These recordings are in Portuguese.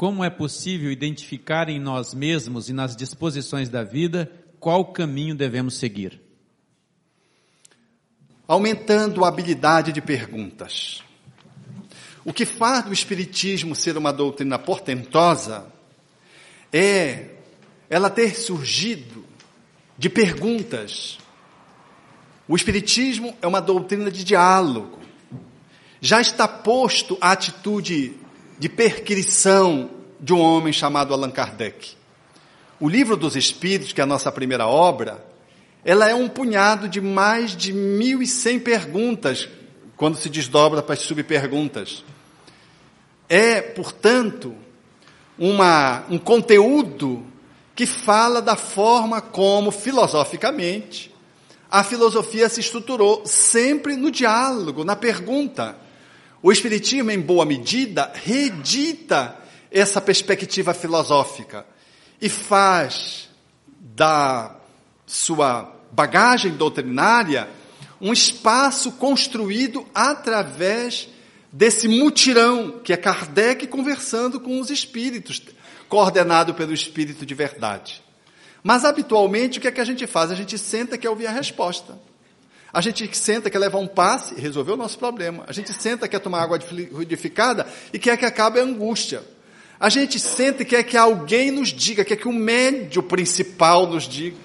como é possível identificar em nós mesmos e nas disposições da vida qual caminho devemos seguir? Aumentando a habilidade de perguntas. O que faz do Espiritismo ser uma doutrina portentosa é ela ter surgido de perguntas. O Espiritismo é uma doutrina de diálogo. Já está posto a atitude de perquisição de um homem chamado Allan Kardec. O Livro dos Espíritos, que é a nossa primeira obra, ela é um punhado de mais de 1.100 perguntas, quando se desdobra para as subperguntas. É, portanto, uma, um conteúdo que fala da forma como, filosoficamente, a filosofia se estruturou sempre no diálogo, na pergunta. O Espiritismo, em boa medida, reedita essa perspectiva filosófica e faz da sua bagagem doutrinária um espaço construído através desse mutirão que é Kardec conversando com os espíritos, coordenado pelo espírito de verdade. Mas habitualmente o que é que a gente faz? A gente senta e quer ouvir a resposta. A gente senta, quer levar um passe resolver o nosso problema. A gente senta, quer tomar água fluidificada e quer que acabe a angústia. A gente senta e quer que alguém nos diga, quer que o médio principal nos diga.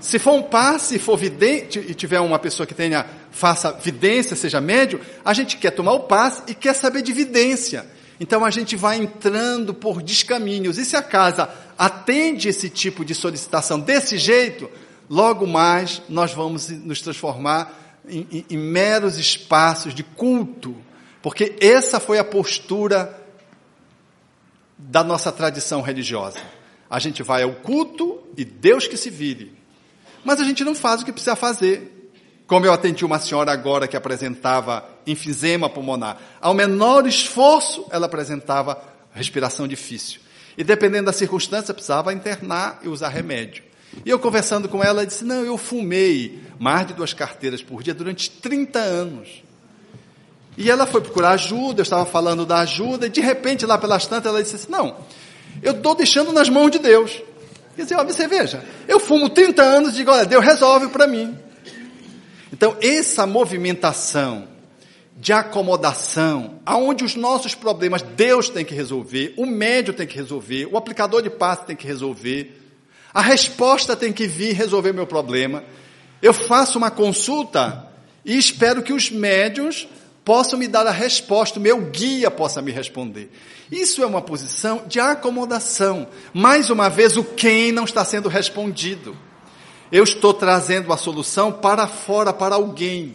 Se for um passe, for vidente, e tiver uma pessoa que tenha, faça vidência, seja médio, a gente quer tomar o passe e quer saber de vidência. Então a gente vai entrando por descaminhos. E se a casa atende esse tipo de solicitação desse jeito, logo mais nós vamos nos transformar em, em, em meros espaços de culto, porque essa foi a postura da nossa tradição religiosa. A gente vai ao culto e Deus que se vire. Mas a gente não faz o que precisa fazer. Como eu atendi uma senhora agora que apresentava enfisema pulmonar. Ao menor esforço, ela apresentava respiração difícil. E dependendo da circunstância, precisava internar e usar remédio. E eu conversando com ela, disse: Não, eu fumei mais de duas carteiras por dia durante 30 anos. E ela foi procurar ajuda, eu estava falando da ajuda, e de repente, lá pelas tantas, ela disse assim: Não, eu estou deixando nas mãos de Deus. Quer dizer, ó, você veja, eu fumo 30 anos e digo: Olha, Deus resolve para mim. Então, essa movimentação de acomodação, aonde os nossos problemas Deus tem que resolver, o médio tem que resolver, o aplicador de passe tem que resolver, a resposta tem que vir resolver meu problema. Eu faço uma consulta e espero que os médios possam me dar a resposta, o meu guia possa me responder. Isso é uma posição de acomodação. Mais uma vez, o quem não está sendo respondido. Eu estou trazendo a solução para fora, para alguém.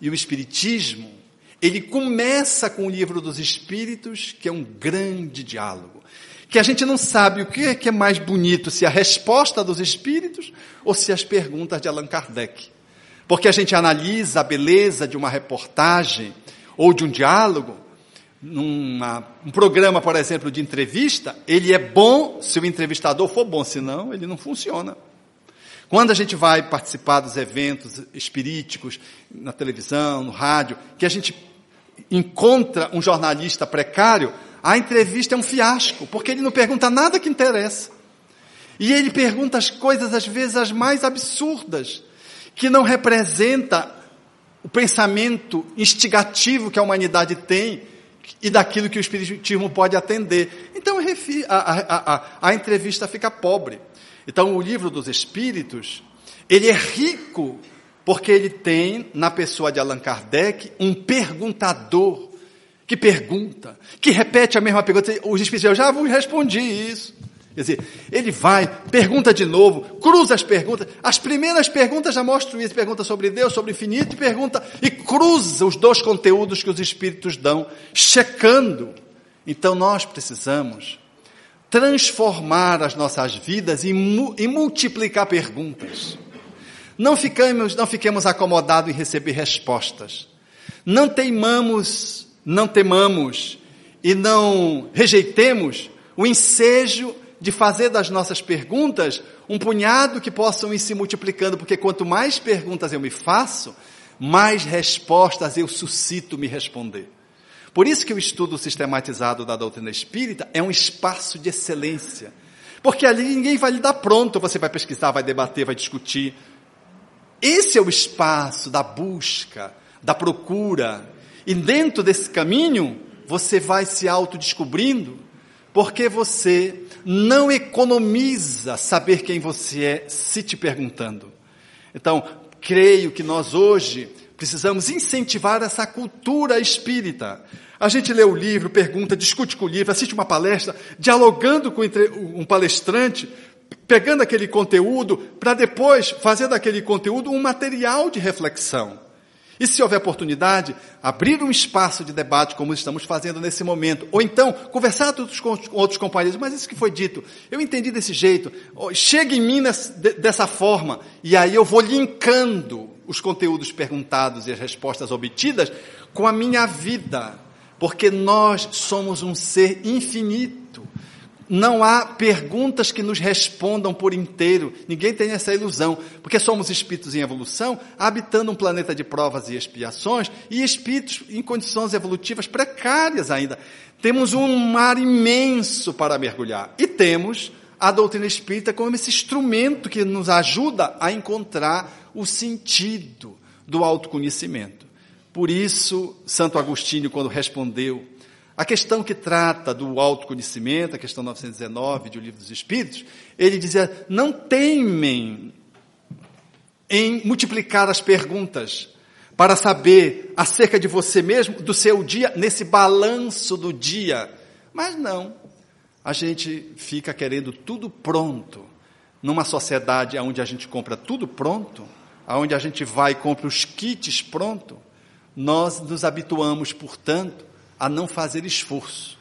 E o Espiritismo, ele começa com o livro dos Espíritos, que é um grande diálogo. Que a gente não sabe o que é, que é mais bonito, se a resposta dos Espíritos ou se as perguntas de Allan Kardec. Porque a gente analisa a beleza de uma reportagem ou de um diálogo, num um programa, por exemplo, de entrevista, ele é bom se o entrevistador for bom, senão ele não funciona. Quando a gente vai participar dos eventos espiríticos, na televisão, no rádio, que a gente encontra um jornalista precário, a entrevista é um fiasco, porque ele não pergunta nada que interessa. E ele pergunta as coisas, às vezes, as mais absurdas, que não representa o pensamento instigativo que a humanidade tem e daquilo que o Espiritismo pode atender. Então a, a, a, a, entrevista fica pobre. Então o livro dos Espíritos, ele é rico porque ele tem na pessoa de Allan Kardec um perguntador que pergunta, que repete a mesma pergunta. Os Espíritos, já vos respondi isso. Quer dizer, ele vai, pergunta de novo, cruza as perguntas. As primeiras perguntas já mostram isso. Pergunta sobre Deus, sobre o infinito, e pergunta, e cruza os dois conteúdos que os Espíritos dão, checando. Então nós precisamos transformar as nossas vidas e, e multiplicar perguntas. Não ficamos, não fiquemos acomodados em receber respostas. Não teimamos, não temamos e não rejeitemos o ensejo de fazer das nossas perguntas um punhado que possam ir se multiplicando, porque quanto mais perguntas eu me faço, mais respostas eu suscito me responder. Por isso que o estudo sistematizado da doutrina espírita é um espaço de excelência. Porque ali ninguém vai lhe dar pronto, você vai pesquisar, vai debater, vai discutir. Esse é o espaço da busca, da procura. E dentro desse caminho, você vai se autodescobrindo, porque você não economiza saber quem você é se te perguntando. Então, creio que nós hoje precisamos incentivar essa cultura espírita. A gente lê o livro, pergunta, discute com o livro, assiste uma palestra, dialogando com um palestrante, pegando aquele conteúdo para depois fazer daquele conteúdo um material de reflexão. E se houver oportunidade, abrir um espaço de debate como estamos fazendo nesse momento. Ou então, conversar com outros companheiros. Mas isso que foi dito, eu entendi desse jeito. Chega em mim dessa forma. E aí eu vou linkando os conteúdos perguntados e as respostas obtidas com a minha vida. Porque nós somos um ser infinito. Não há perguntas que nos respondam por inteiro. Ninguém tem essa ilusão, porque somos espíritos em evolução, habitando um planeta de provas e expiações e espíritos em condições evolutivas precárias ainda. Temos um mar imenso para mergulhar e temos a doutrina espírita como esse instrumento que nos ajuda a encontrar o sentido do autoconhecimento. Por isso, Santo Agostinho, quando respondeu a questão que trata do autoconhecimento, a questão 919 de O Livro dos Espíritos, ele dizia: não temem em multiplicar as perguntas para saber acerca de você mesmo, do seu dia, nesse balanço do dia. Mas não, a gente fica querendo tudo pronto. Numa sociedade onde a gente compra tudo pronto, onde a gente vai e compra os kits pronto, nós nos habituamos, portanto, a não fazer esforço.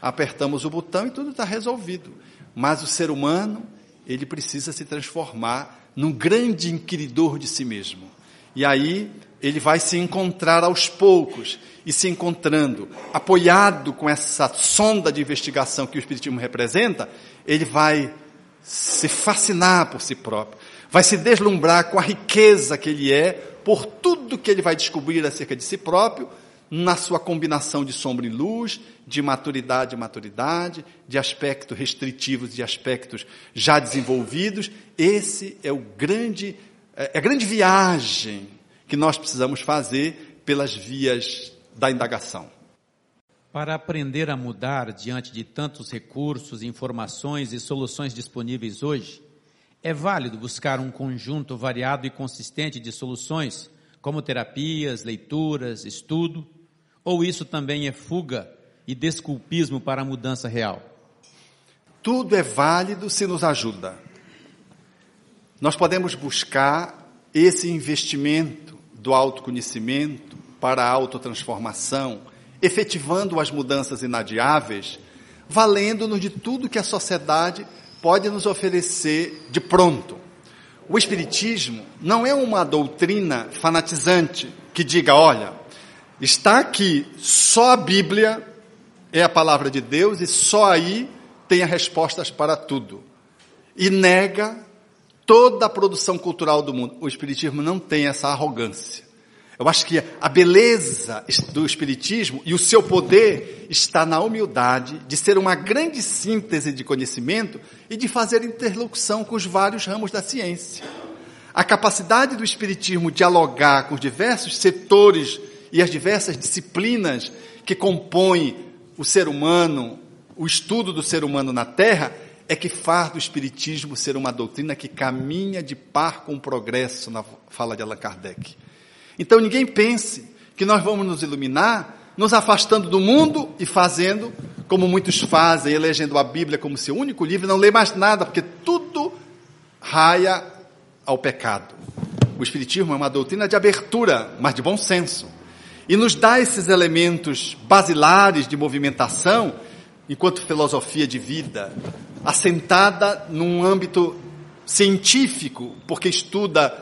Apertamos o botão e tudo está resolvido. Mas o ser humano, ele precisa se transformar num grande inquiridor de si mesmo. E aí ele vai se encontrar aos poucos e se encontrando, apoiado com essa sonda de investigação que o Espiritismo representa, ele vai se fascinar por si próprio, vai se deslumbrar com a riqueza que ele é, por tudo que ele vai descobrir acerca de si próprio, na sua combinação de sombra e luz, de maturidade e maturidade, de aspectos restritivos e aspectos já desenvolvidos. Esse é o grande, é a grande viagem que nós precisamos fazer pelas vias da indagação. Para aprender a mudar diante de tantos recursos, informações e soluções disponíveis hoje, é válido buscar um conjunto variado e consistente de soluções, como terapias, leituras, estudo, ou isso também é fuga e desculpismo para a mudança real? Tudo é válido se nos ajuda. Nós podemos buscar esse investimento do autoconhecimento para a autotransformação, efetivando as mudanças inadiáveis, valendo-nos de tudo que a sociedade pode nos oferecer de pronto. O Espiritismo não é uma doutrina fanatizante que diga, olha, Está aqui, só a Bíblia é a palavra de Deus e só aí tem as respostas para tudo. E nega toda a produção cultural do mundo. O Espiritismo não tem essa arrogância. Eu acho que a beleza do Espiritismo e o seu poder está na humildade de ser uma grande síntese de conhecimento e de fazer interlocução com os vários ramos da ciência. A capacidade do Espiritismo dialogar com os diversos setores e as diversas disciplinas que compõem o ser humano, o estudo do ser humano na Terra, é que faz do Espiritismo ser uma doutrina que caminha de par com o progresso, na fala de Allan Kardec. Então ninguém pense que nós vamos nos iluminar nos afastando do mundo e fazendo como muitos fazem, elegendo a Bíblia como seu único livro, não lê mais nada, porque tudo raia ao pecado. O Espiritismo é uma doutrina de abertura, mas de bom senso e nos dá esses elementos basilares de movimentação, enquanto filosofia de vida, assentada num âmbito científico, porque estuda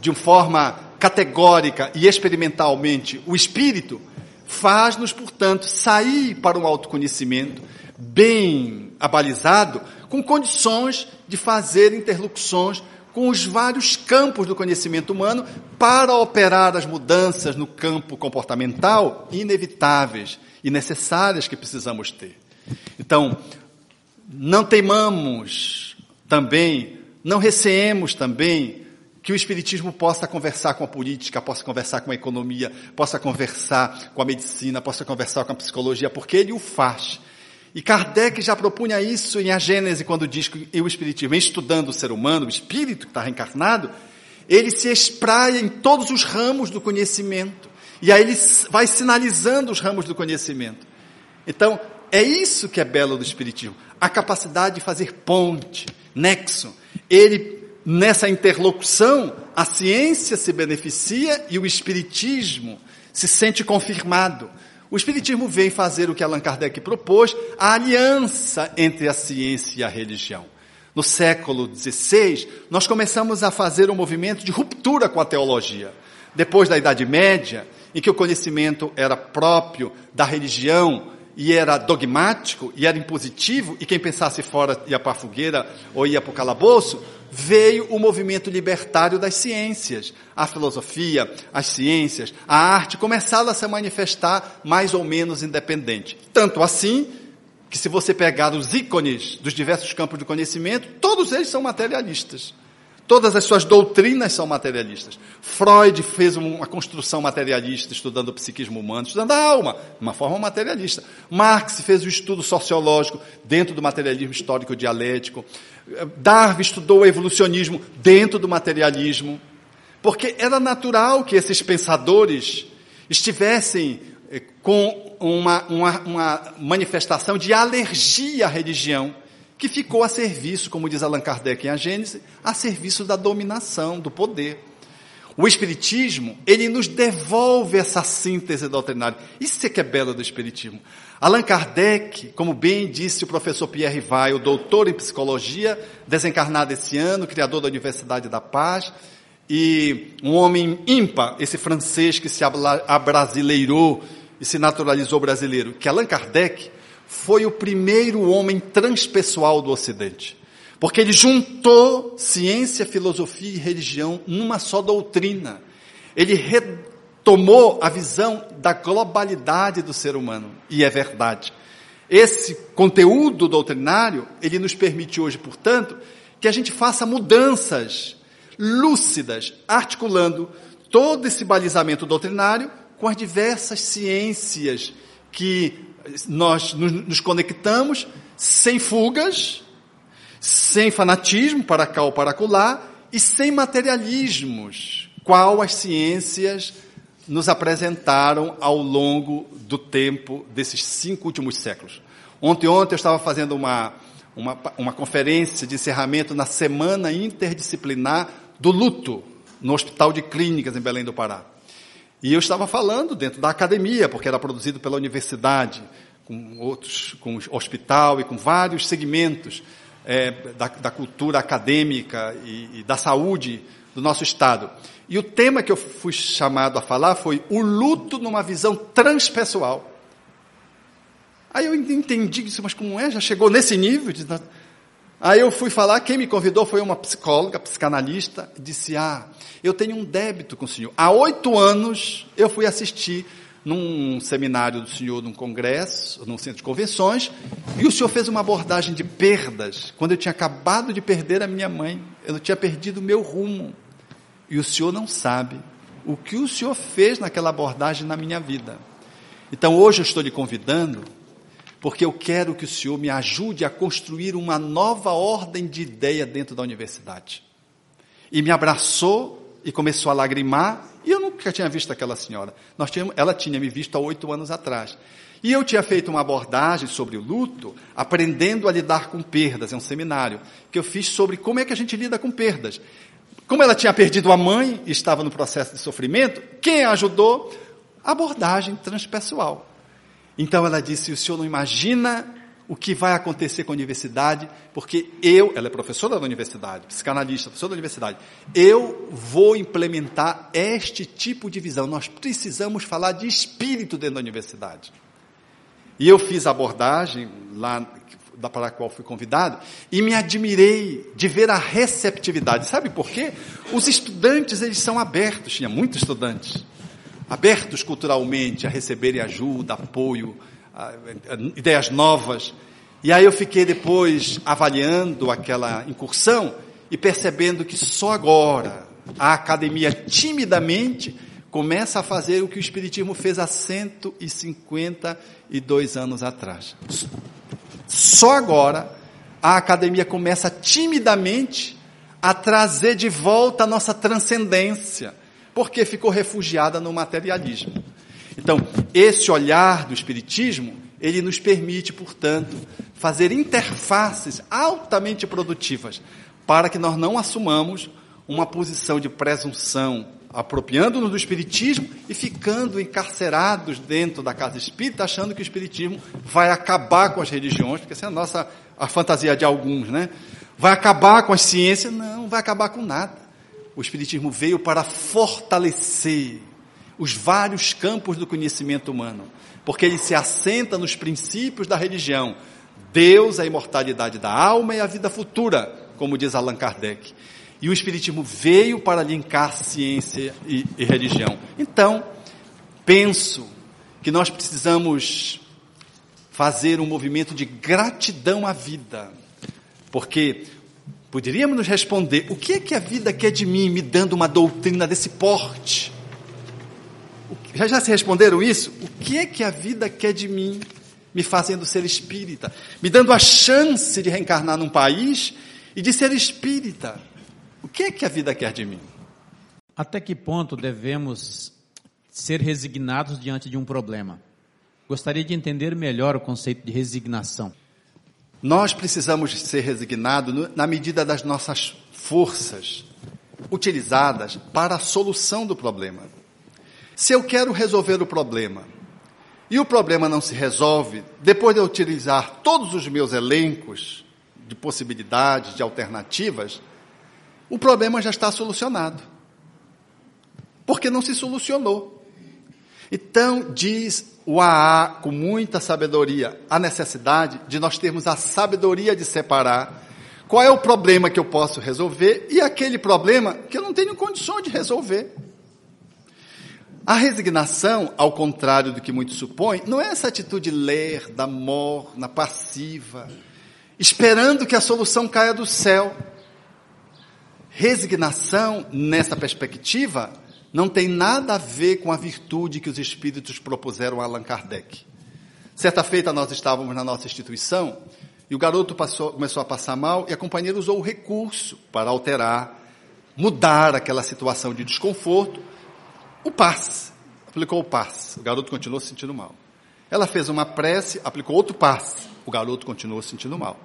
de uma forma categórica e experimentalmente o espírito, faz-nos, portanto, sair para um autoconhecimento bem abalizado, com condições de fazer interlocuções com os vários campos do conhecimento humano para operar as mudanças no campo comportamental inevitáveis e necessárias que precisamos ter. Então, não teimamos também, não receemos também que o Espiritismo possa conversar com a política, possa conversar com a economia, possa conversar com a medicina, possa conversar com a psicologia, porque ele o faz. E Kardec já propunha isso em A Gênese, quando diz que o Espiritismo, estudando o ser humano, o espírito que está reencarnado, ele se espraia em todos os ramos do conhecimento. E aí ele vai sinalizando os ramos do conhecimento. Então, é isso que é belo do Espiritismo. A capacidade de fazer ponte, nexo. Ele nessa interlocução, a ciência se beneficia e o espiritismo se sente confirmado. O espiritismo vem fazer o que Allan Kardec propôs, a aliança entre a ciência e a religião. No século XVI, nós começamos a fazer um movimento de ruptura com a teologia. Depois da Idade Média, em que o conhecimento era próprio da religião e era dogmático e era impositivo, e quem pensasse fora ia para a fogueira ou ia para o calabouço, veio o movimento libertário das ciências. A filosofia, as ciências, a arte começaram a se manifestar mais ou menos independente. Tanto assim que se você pegar os ícones dos diversos campos do conhecimento, todos eles são materialistas. Todas as suas doutrinas são materialistas. Freud fez uma construção materialista, estudando o psiquismo humano, estudando a alma, de uma forma materialista. Marx fez o um estudo sociológico dentro do materialismo histórico dialético. Darwin estudou o evolucionismo dentro do materialismo. Porque era natural que esses pensadores estivessem eh, com uma, uma, uma manifestação de alergia à religião que ficou a serviço, como diz Allan Kardec em A Gênese, a serviço da dominação, do poder. O Espiritismo, ele nos devolve essa síntese doutrinária. Isso é que é belo do Espiritismo. Allan Kardec, como bem disse o professor Pierre Vai, o doutor em psicologia, desencarnado esse ano, criador da Universidade da Paz, e um homem ímpar, esse francês que se abrasileirou e se naturalizou brasileiro, que Allan Kardec foi o primeiro homem transpessoal do Ocidente. Porque ele juntou ciência, filosofia e religião numa só doutrina. Ele retomou a visão da globalidade do ser humano. E é verdade. Esse conteúdo doutrinário, ele nos permite hoje, portanto, que a gente faça mudanças lúcidas, articulando todo esse balizamento doutrinário com as diversas ciências que nós nos conectamos sem fugas, sem fanatismo para cá ou para colar e sem materialismos, qual as ciências nos apresentaram ao longo do tempo desses cinco últimos séculos. Ontem, ontem eu estava fazendo uma, uma, uma conferência de encerramento na Semana Interdisciplinar do Luto, no Hospital de Clínicas em Belém do Pará. E eu estava falando dentro da academia, porque era produzido pela universidade, com outros, com hospital e com vários segmentos é, da, da, cultura acadêmica e, e da saúde do nosso Estado. E o tema que eu fui chamado a falar foi o luto numa visão transpessoal. Aí eu entendi, disse, mas como é? Já chegou nesse nível? Aí eu fui falar, quem me convidou foi uma psicóloga, psicanalista, disse, ah, eu tenho um débito com o senhor. Há oito anos eu fui assistir num seminário do senhor, num congresso, num centro de convenções, e o senhor fez uma abordagem de perdas, quando eu tinha acabado de perder a minha mãe, eu tinha perdido o meu rumo. E o senhor não sabe o que o senhor fez naquela abordagem na minha vida. Então hoje eu estou lhe convidando porque eu quero que o Senhor me ajude a construir uma nova ordem de ideia dentro da universidade. E me abraçou e começou a lagrimar, e eu nunca tinha visto aquela senhora. Nós tínhamos, ela tinha me visto há oito anos atrás. E eu tinha feito uma abordagem sobre o luto, aprendendo a lidar com perdas, é um seminário que eu fiz sobre como é que a gente lida com perdas. Como ela tinha perdido a mãe e estava no processo de sofrimento, quem a ajudou? Abordagem transpessoal. Então ela disse: O senhor não imagina o que vai acontecer com a universidade, porque eu, ela é professora da universidade, psicanalista, professora da universidade, eu vou implementar este tipo de visão. Nós precisamos falar de espírito dentro da universidade. E eu fiz a abordagem lá da, para a qual fui convidado e me admirei de ver a receptividade. Sabe por quê? Os estudantes, eles são abertos, tinha muitos estudantes, abertos culturalmente a receberem ajuda, apoio, a, a, ideias novas. E aí eu fiquei depois avaliando aquela incursão e percebendo que só agora a academia timidamente começa a fazer o que o Espiritismo fez há 152 anos atrás. Só agora a academia começa timidamente a trazer de volta a nossa transcendência, porque ficou refugiada no materialismo. Então, esse olhar do Espiritismo, ele nos permite, portanto, fazer interfaces altamente produtivas, para que nós não assumamos uma posição de presunção, apropriando-nos do Espiritismo e ficando encarcerados dentro da casa espírita, achando que o Espiritismo vai acabar com as religiões, porque essa é a nossa a fantasia de alguns, né? Vai acabar com a ciência? Não, não vai acabar com nada. O Espiritismo veio para fortalecer os vários campos do conhecimento humano, porque ele se assenta nos princípios da religião. Deus, a imortalidade da alma e a vida futura, como diz Allan Kardec. E o Espiritismo veio para linkar ciência e, e religião. Então, penso que nós precisamos fazer um movimento de gratidão à vida. Porque poderíamos nos responder: o que é que a vida quer de mim, me dando uma doutrina desse porte? Já, já se responderam isso? O que é que a vida quer de mim, me fazendo ser espírita? Me dando a chance de reencarnar num país e de ser espírita. O que é que a vida quer de mim? Até que ponto devemos ser resignados diante de um problema? Gostaria de entender melhor o conceito de resignação. Nós precisamos ser resignados na medida das nossas forças utilizadas para a solução do problema. Se eu quero resolver o problema e o problema não se resolve, depois de eu utilizar todos os meus elencos de possibilidades, de alternativas, o problema já está solucionado. Porque não se solucionou. Então, diz o AA com muita sabedoria, a necessidade de nós termos a sabedoria de separar qual é o problema que eu posso resolver e aquele problema que eu não tenho condições de resolver. A resignação, ao contrário do que muitos supõem, não é essa atitude lerda, morna, passiva, esperando que a solução caia do céu. Resignação, nessa perspectiva, não tem nada a ver com a virtude que os espíritos propuseram a Allan Kardec. Certa feita nós estávamos na nossa instituição e o garoto passou, começou a passar mal e a companheira usou o recurso para alterar, mudar aquela situação de desconforto. O passe, aplicou o passe, o garoto continuou se sentindo mal. Ela fez uma prece, aplicou outro passe, o garoto continuou se sentindo mal.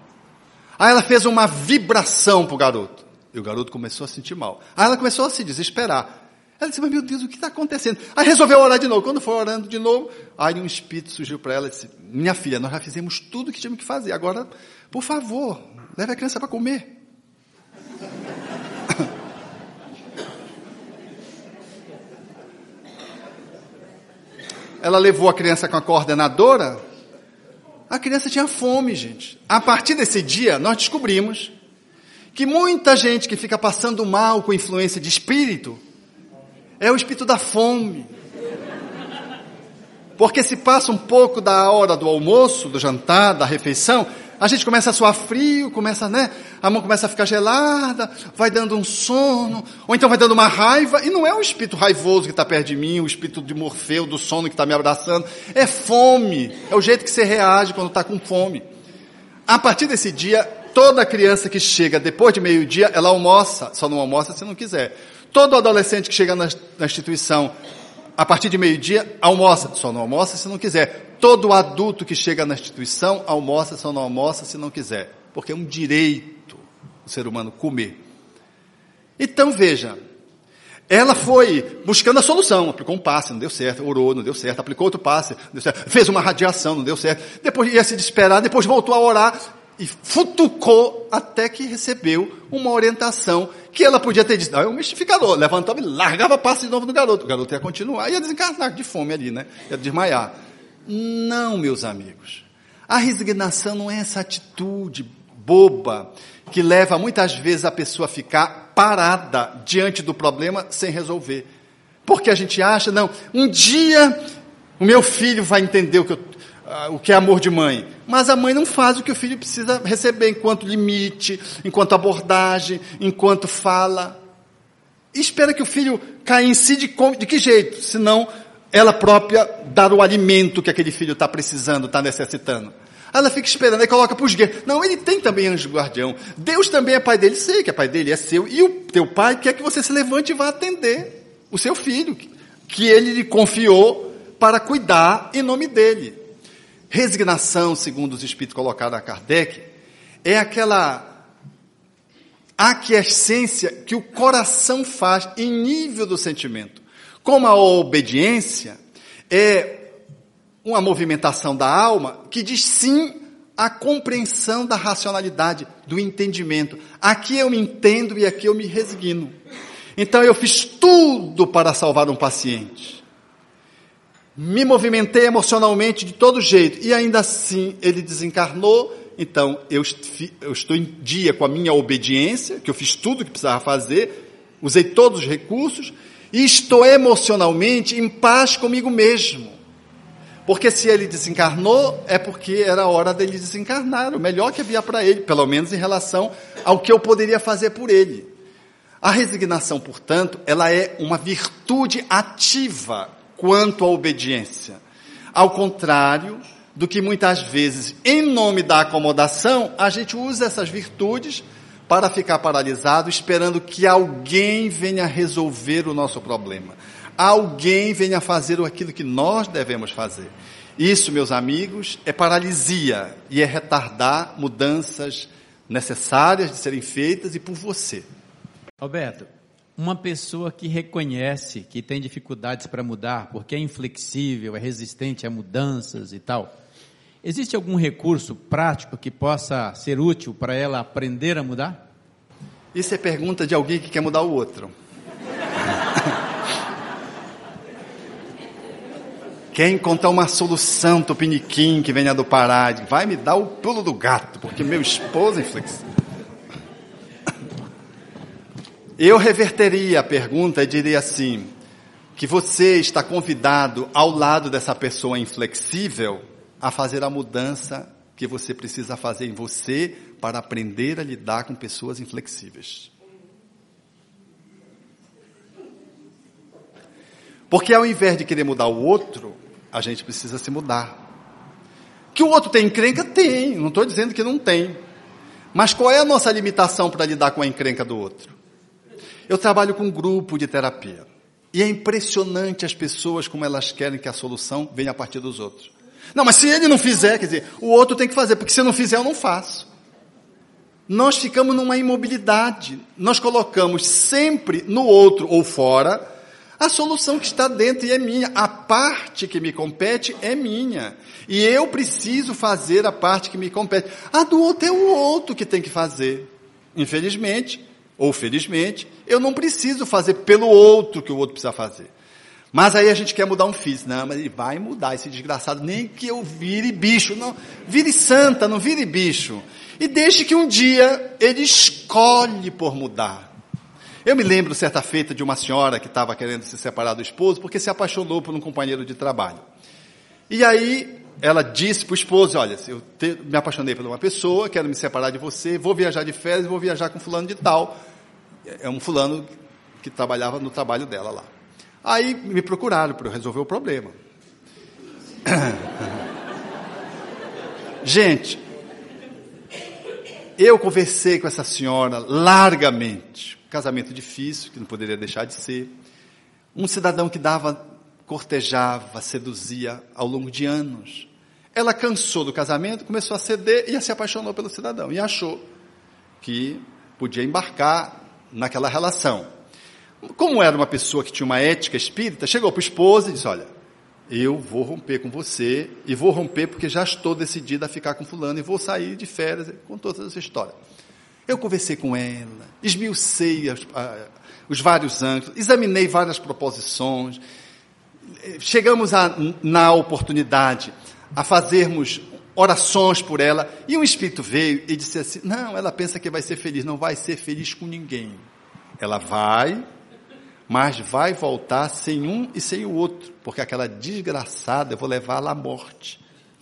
Aí ela fez uma vibração para o garoto. E o garoto começou a sentir mal. Aí ela começou a se desesperar. Ela disse, mas meu Deus, o que está acontecendo? Aí resolveu orar de novo. Quando foi orando de novo, aí um espírito surgiu para ela e disse, minha filha, nós já fizemos tudo o que tínhamos que fazer. Agora, por favor, leve a criança para comer. Ela levou a criança com a coordenadora. A criança tinha fome, gente. A partir desse dia, nós descobrimos que muita gente que fica passando mal com influência de espírito é o espírito da fome. Porque se passa um pouco da hora do almoço, do jantar, da refeição, a gente começa a suar frio, começa, né? A mão começa a ficar gelada, vai dando um sono, ou então vai dando uma raiva, e não é o espírito raivoso que está perto de mim, o espírito de Morfeu, do sono que está me abraçando, é fome, é o jeito que você reage quando está com fome. A partir desse dia, Toda criança que chega depois de meio-dia, ela almoça, só não almoça se não quiser. Todo adolescente que chega na, na instituição a partir de meio-dia, almoça, só não almoça se não quiser. Todo adulto que chega na instituição, almoça, só não almoça se não quiser. Porque é um direito do ser humano comer. Então veja, ela foi buscando a solução, aplicou um passe, não deu certo, orou, não deu certo, aplicou outro passe, não deu certo, fez uma radiação, não deu certo, depois ia se desesperar, depois voltou a orar, e futucou até que recebeu uma orientação que ela podia ter dito, não, é um mistificador, levantou e largava passo de novo no garoto. O garoto ia continuar, ia desencarnar de fome ali, né? Ia desmaiar. Não, meus amigos. A resignação não é essa atitude boba que leva muitas vezes a pessoa a ficar parada diante do problema sem resolver. Porque a gente acha, não, um dia o meu filho vai entender o que, eu, uh, o que é amor de mãe. Mas a mãe não faz o que o filho precisa receber enquanto limite, enquanto abordagem, enquanto fala. E espera que o filho caia em si de, de que jeito? Senão ela própria dar o alimento que aquele filho está precisando, está necessitando. Ela fica esperando, aí coloca para os gays. Não, ele tem também anjo guardião. Deus também é pai dele. Sei que é pai dele, é seu. E o teu pai quer que você se levante e vá atender o seu filho, que ele lhe confiou para cuidar em nome dele. Resignação, segundo os espíritos colocados a Kardec, é aquela aquiescência que o coração faz em nível do sentimento. Como a obediência é uma movimentação da alma que diz sim à compreensão da racionalidade, do entendimento. Aqui eu me entendo e aqui eu me resigno. Então eu fiz tudo para salvar um paciente. Me movimentei emocionalmente de todo jeito e ainda assim ele desencarnou. Então eu, eu estou em dia com a minha obediência, que eu fiz tudo o que precisava fazer, usei todos os recursos e estou emocionalmente em paz comigo mesmo. Porque se ele desencarnou, é porque era hora dele desencarnar, o melhor que havia para ele, pelo menos em relação ao que eu poderia fazer por ele. A resignação, portanto, ela é uma virtude ativa quanto à obediência. Ao contrário do que muitas vezes, em nome da acomodação, a gente usa essas virtudes para ficar paralisado, esperando que alguém venha resolver o nosso problema. Alguém venha fazer aquilo que nós devemos fazer. Isso, meus amigos, é paralisia e é retardar mudanças necessárias de serem feitas e por você. Alberto, uma pessoa que reconhece que tem dificuldades para mudar, porque é inflexível, é resistente a mudanças e tal, Existe algum recurso prático que possa ser útil para ela aprender a mudar? Isso é pergunta de alguém que quer mudar o outro. quer encontrar uma solução tupiniquim que venha do Pará, vai me dar o pulo do gato, porque meu esposo é inflexível. Eu reverteria a pergunta e diria assim, que você está convidado ao lado dessa pessoa inflexível a fazer a mudança que você precisa fazer em você para aprender a lidar com pessoas inflexíveis. Porque ao invés de querer mudar o outro, a gente precisa se mudar. Que o outro tem encrenca? Tem, não estou dizendo que não tem. Mas qual é a nossa limitação para lidar com a encrenca do outro? Eu trabalho com um grupo de terapia. E é impressionante as pessoas como elas querem que a solução venha a partir dos outros. Não, mas se ele não fizer, quer dizer, o outro tem que fazer, porque se eu não fizer, eu não faço. Nós ficamos numa imobilidade. Nós colocamos sempre no outro ou fora a solução que está dentro e é minha. A parte que me compete é minha. E eu preciso fazer a parte que me compete. A do outro é o outro que tem que fazer. Infelizmente, ou felizmente, eu não preciso fazer pelo outro que o outro precisa fazer. Mas aí a gente quer mudar um físico. Não, mas ele vai mudar esse desgraçado. Nem que eu vire bicho. Não, vire santa, não vire bicho. E deixe que um dia ele escolhe por mudar. Eu me lembro certa feita de uma senhora que estava querendo se separar do esposo porque se apaixonou por um companheiro de trabalho. E aí ela disse para o esposo, olha, eu te, me apaixonei por uma pessoa, quero me separar de você, vou viajar de férias, vou viajar com fulano de tal. É um fulano que trabalhava no trabalho dela lá. Aí me procuraram para eu resolver o problema. Gente, eu conversei com essa senhora largamente. Casamento difícil, que não poderia deixar de ser. Um cidadão que dava, cortejava, seduzia ao longo de anos. Ela cansou do casamento, começou a ceder e se apaixonou pelo cidadão. E achou que podia embarcar naquela relação. Como era uma pessoa que tinha uma ética espírita, chegou para o esposo e disse: Olha, eu vou romper com você e vou romper porque já estou decidida a ficar com fulano e vou sair de férias com toda essa história. Eu conversei com ela, esmiucei as, os vários ângulos, examinei várias proposições, chegamos a, na oportunidade a fazermos orações por ela, e um espírito veio e disse assim: Não, ela pensa que vai ser feliz, não vai ser feliz com ninguém. Ela vai, mas vai voltar sem um e sem o outro, porque aquela desgraçada eu vou levá-la à morte,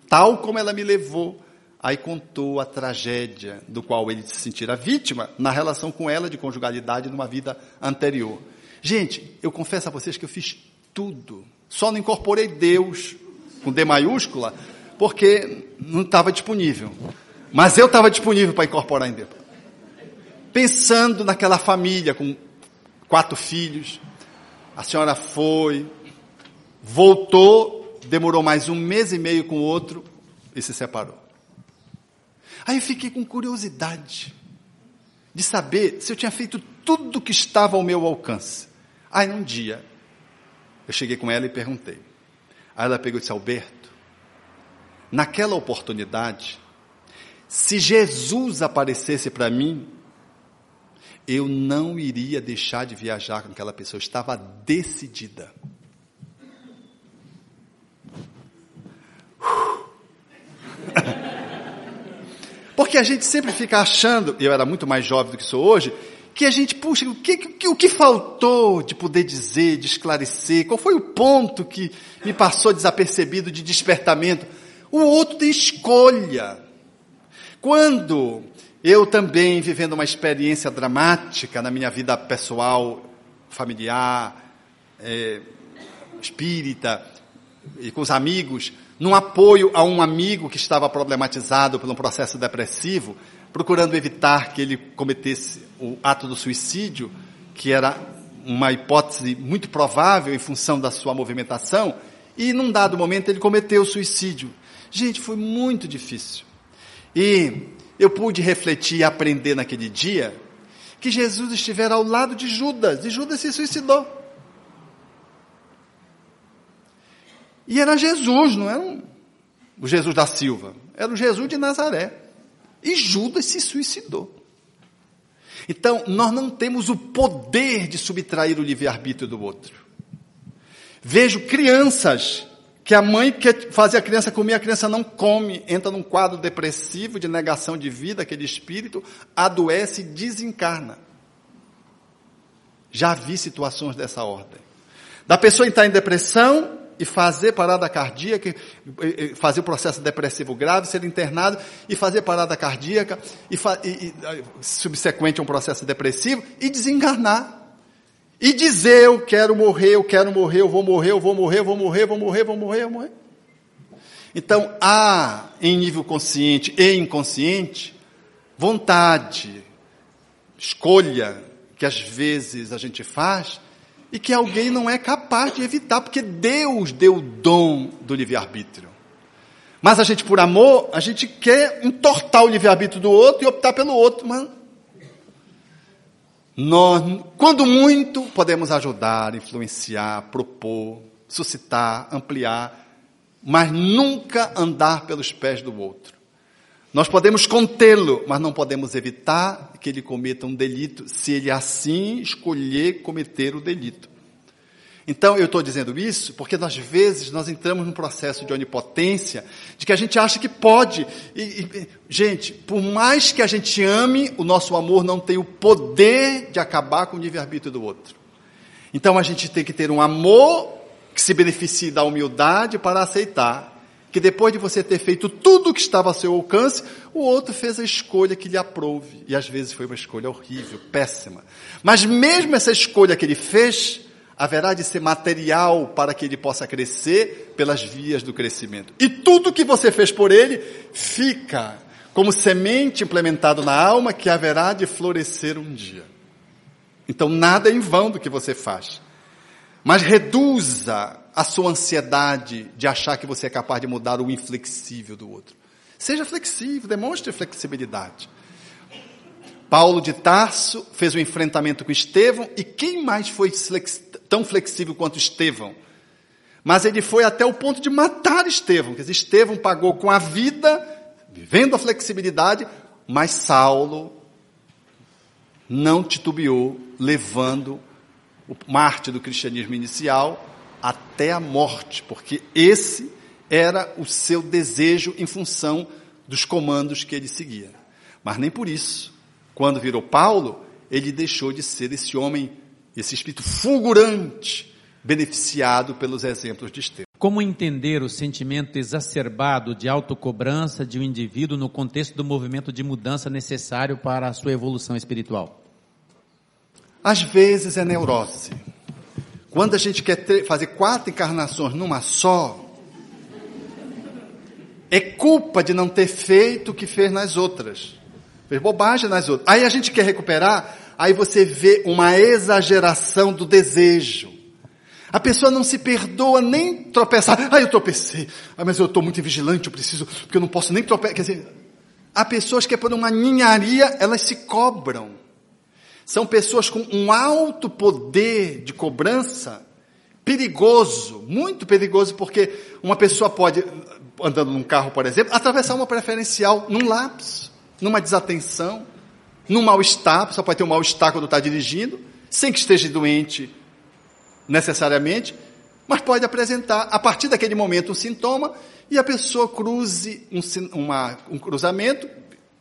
tal como ela me levou. Aí contou a tragédia do qual ele se sentira vítima na relação com ela de conjugalidade numa vida anterior. Gente, eu confesso a vocês que eu fiz tudo, só não incorporei Deus com D maiúscula, porque não estava disponível. Mas eu estava disponível para incorporar em Deus. Pensando naquela família com quatro filhos, a senhora foi, voltou, demorou mais um mês e meio com o outro e se separou. Aí eu fiquei com curiosidade de saber se eu tinha feito tudo que estava ao meu alcance. Aí num dia, eu cheguei com ela e perguntei. Aí ela pegou e disse, Alberto, naquela oportunidade, se Jesus aparecesse para mim, eu não iria deixar de viajar com aquela pessoa, eu estava decidida. Porque a gente sempre fica achando, eu era muito mais jovem do que sou hoje, que a gente, puxa, o que, que, o que faltou de poder dizer, de esclarecer? Qual foi o ponto que me passou desapercebido de despertamento? O outro tem escolha. Quando eu também, vivendo uma experiência dramática na minha vida pessoal, familiar, é, espírita, e com os amigos, num apoio a um amigo que estava problematizado por um processo depressivo, procurando evitar que ele cometesse o ato do suicídio, que era uma hipótese muito provável em função da sua movimentação, e num dado momento ele cometeu o suicídio. Gente, foi muito difícil. E eu pude refletir e aprender naquele dia que Jesus estivera ao lado de Judas, e Judas se suicidou. E era Jesus, não era um, o Jesus da Silva, era o Jesus de Nazaré. E Judas se suicidou. Então, nós não temos o poder de subtrair o livre-arbítrio do outro. Vejo crianças que a mãe quer fazer a criança comer, a criança não come, entra num quadro depressivo de negação de vida, aquele espírito adoece e desencarna. Já vi situações dessa ordem. Da pessoa entrar em depressão, e fazer parada cardíaca, fazer o processo depressivo grave, ser internado e fazer parada cardíaca e, e, e subsequente a um processo depressivo e desenganar. E dizer eu quero morrer, eu quero morrer, eu vou morrer, eu vou morrer, eu vou morrer, eu vou morrer, eu vou morrer, eu vou morrer. Então há em nível consciente e inconsciente vontade, escolha que às vezes a gente faz e que alguém não é capaz de evitar, porque Deus deu o dom do livre-arbítrio. Mas a gente, por amor, a gente quer entortar o livre-arbítrio do outro e optar pelo outro, mas nós, quando muito, podemos ajudar, influenciar, propor, suscitar, ampliar, mas nunca andar pelos pés do outro. Nós podemos contê-lo, mas não podemos evitar que ele cometa um delito, se ele assim escolher cometer o delito. Então, eu estou dizendo isso porque, às vezes, nós entramos num processo de onipotência, de que a gente acha que pode. E, e, gente, por mais que a gente ame, o nosso amor não tem o poder de acabar com o livre-arbítrio do outro. Então, a gente tem que ter um amor que se beneficie da humildade para aceitar que depois de você ter feito tudo o que estava ao seu alcance, o outro fez a escolha que lhe aprove. E às vezes foi uma escolha horrível, péssima. Mas mesmo essa escolha que ele fez, haverá de ser material para que ele possa crescer pelas vias do crescimento. E tudo que você fez por ele fica como semente implementado na alma que haverá de florescer um dia. Então nada é em vão do que você faz. Mas reduza a sua ansiedade de achar que você é capaz de mudar o inflexível do outro. Seja flexível, demonstre flexibilidade. Paulo de Tarso fez um enfrentamento com Estevão, e quem mais foi flex, tão flexível quanto Estevão? Mas ele foi até o ponto de matar Estevão. Quer dizer, Estevão pagou com a vida, vivendo a flexibilidade, mas Saulo não titubeou, levando o Marte do cristianismo inicial até a morte, porque esse era o seu desejo em função dos comandos que ele seguia. Mas nem por isso, quando virou Paulo, ele deixou de ser esse homem, esse espírito fulgurante, beneficiado pelos exemplos de Estevão. Como entender o sentimento exacerbado de autocobrança de um indivíduo no contexto do movimento de mudança necessário para a sua evolução espiritual? Às vezes é neurose. Quando a gente quer fazer quatro encarnações numa só, é culpa de não ter feito o que fez nas outras. Fez bobagem nas outras. Aí a gente quer recuperar, aí você vê uma exageração do desejo. A pessoa não se perdoa nem tropeçar. Ah, eu tropecei. Ah, mas eu estou muito vigilante, eu preciso, porque eu não posso nem tropeçar. Quer dizer, há pessoas que é por uma ninharia, elas se cobram. São pessoas com um alto poder de cobrança, perigoso, muito perigoso, porque uma pessoa pode, andando num carro, por exemplo, atravessar uma preferencial num lapso, numa desatenção, num mal-estar, só pode ter um mal-estar quando está dirigindo, sem que esteja doente necessariamente, mas pode apresentar, a partir daquele momento, um sintoma e a pessoa cruze um, uma, um cruzamento,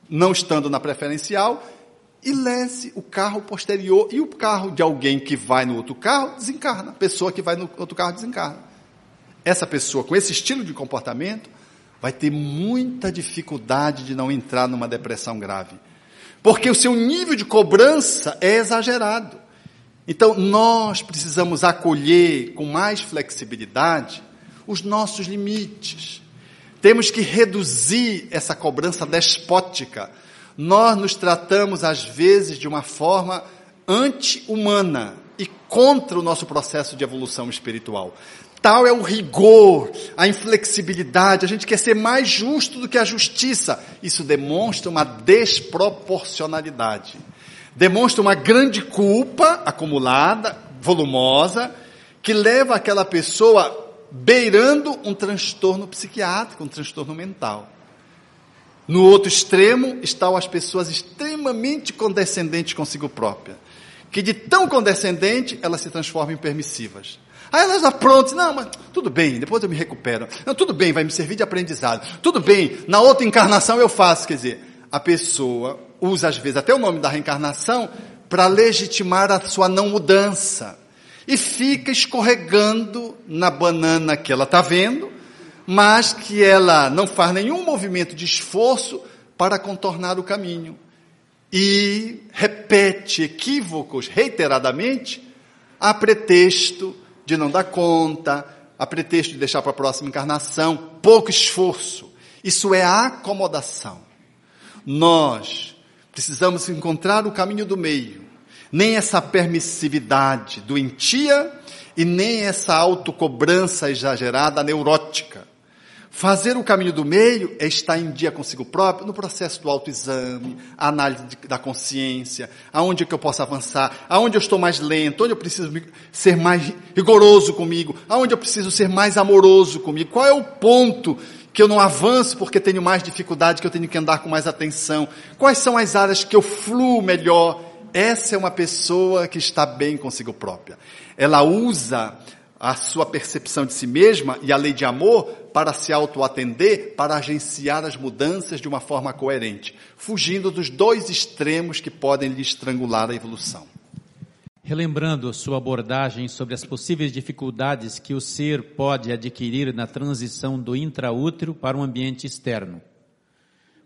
não estando na preferencial, e lese o carro posterior e o carro de alguém que vai no outro carro desencarna. A pessoa que vai no outro carro desencarna. Essa pessoa com esse estilo de comportamento vai ter muita dificuldade de não entrar numa depressão grave. Porque o seu nível de cobrança é exagerado. Então, nós precisamos acolher com mais flexibilidade os nossos limites. Temos que reduzir essa cobrança despótica. Nós nos tratamos, às vezes, de uma forma anti-humana e contra o nosso processo de evolução espiritual. Tal é o rigor, a inflexibilidade, a gente quer ser mais justo do que a justiça. Isso demonstra uma desproporcionalidade demonstra uma grande culpa acumulada, volumosa, que leva aquela pessoa beirando um transtorno psiquiátrico, um transtorno mental. No outro extremo estão as pessoas extremamente condescendentes consigo própria, que de tão condescendente elas se transformam em permissivas. Aí elas aprontam, não, mas tudo bem, depois eu me recupero. Não, tudo bem, vai me servir de aprendizado. Tudo bem, na outra encarnação eu faço. Quer dizer, a pessoa usa às vezes até o nome da reencarnação para legitimar a sua não mudança. E fica escorregando na banana que ela está vendo, mas que ela não faz nenhum movimento de esforço para contornar o caminho. E repete equívocos reiteradamente a pretexto de não dar conta, a pretexto de deixar para a próxima encarnação, pouco esforço. Isso é acomodação. Nós Precisamos encontrar o caminho do meio. Nem essa permissividade doentia e nem essa autocobrança exagerada neurótica. Fazer o caminho do meio é estar em dia consigo próprio no processo do autoexame, análise de, da consciência, aonde é que eu posso avançar, aonde eu estou mais lento, onde eu preciso ser mais rigoroso comigo, aonde eu preciso ser mais amoroso comigo, qual é o ponto que eu não avanço porque tenho mais dificuldade, que eu tenho que andar com mais atenção? Quais são as áreas que eu fluo melhor? Essa é uma pessoa que está bem consigo própria. Ela usa a sua percepção de si mesma e a lei de amor para se autoatender, para agenciar as mudanças de uma forma coerente, fugindo dos dois extremos que podem lhe estrangular a evolução. Relembrando sua abordagem sobre as possíveis dificuldades que o ser pode adquirir na transição do intraútero para um ambiente externo.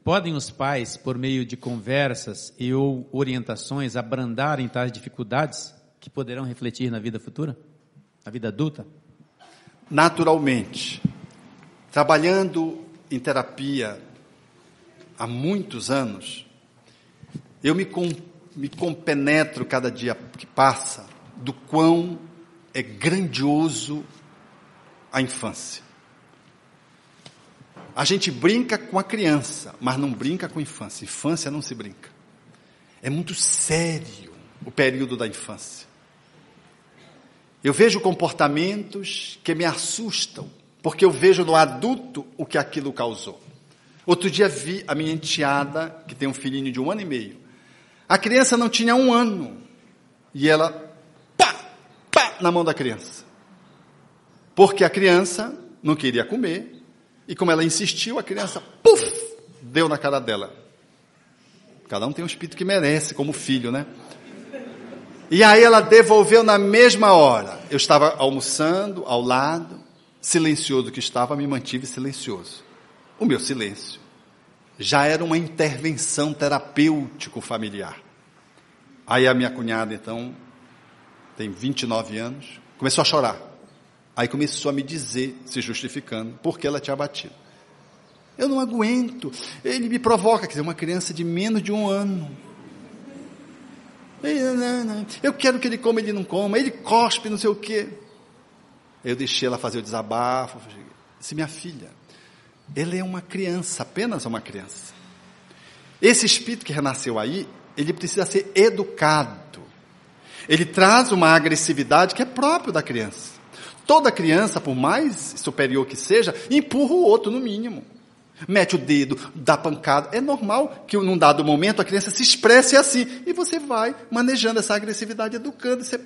Podem os pais, por meio de conversas e ou orientações, abrandarem tais dificuldades que poderão refletir na vida futura? Na vida adulta? Naturalmente. Trabalhando em terapia há muitos anos, eu me me compenetro cada dia que passa do quão é grandioso a infância. A gente brinca com a criança, mas não brinca com a infância. Infância não se brinca. É muito sério o período da infância. Eu vejo comportamentos que me assustam, porque eu vejo no adulto o que aquilo causou. Outro dia vi a minha enteada, que tem um filhinho de um ano e meio, a criança não tinha um ano. E ela, pá, pá, na mão da criança. Porque a criança não queria comer, E como ela insistiu, a criança, puf, deu na cara dela. Cada um tem um espírito que merece, como filho, né? E aí ela devolveu na mesma hora. Eu estava almoçando ao lado, silencioso que estava, me mantive silencioso. O meu silêncio já era uma intervenção terapêutico familiar. Aí a minha cunhada, então, tem 29 anos, começou a chorar. Aí começou a me dizer, se justificando, por que ela tinha batido. Eu não aguento. Ele me provoca, quer dizer, uma criança de menos de um ano. Eu quero que ele coma, ele não coma, ele cospe, não sei o quê. Eu deixei ela fazer o desabafo. Disse, minha filha, ele é uma criança, apenas uma criança. Esse espírito que renasceu aí, ele precisa ser educado. Ele traz uma agressividade que é próprio da criança. Toda criança, por mais superior que seja, empurra o outro no mínimo. Mete o dedo, dá pancada. É normal que num dado momento a criança se expresse assim. E você vai manejando essa agressividade, educando. Isso é,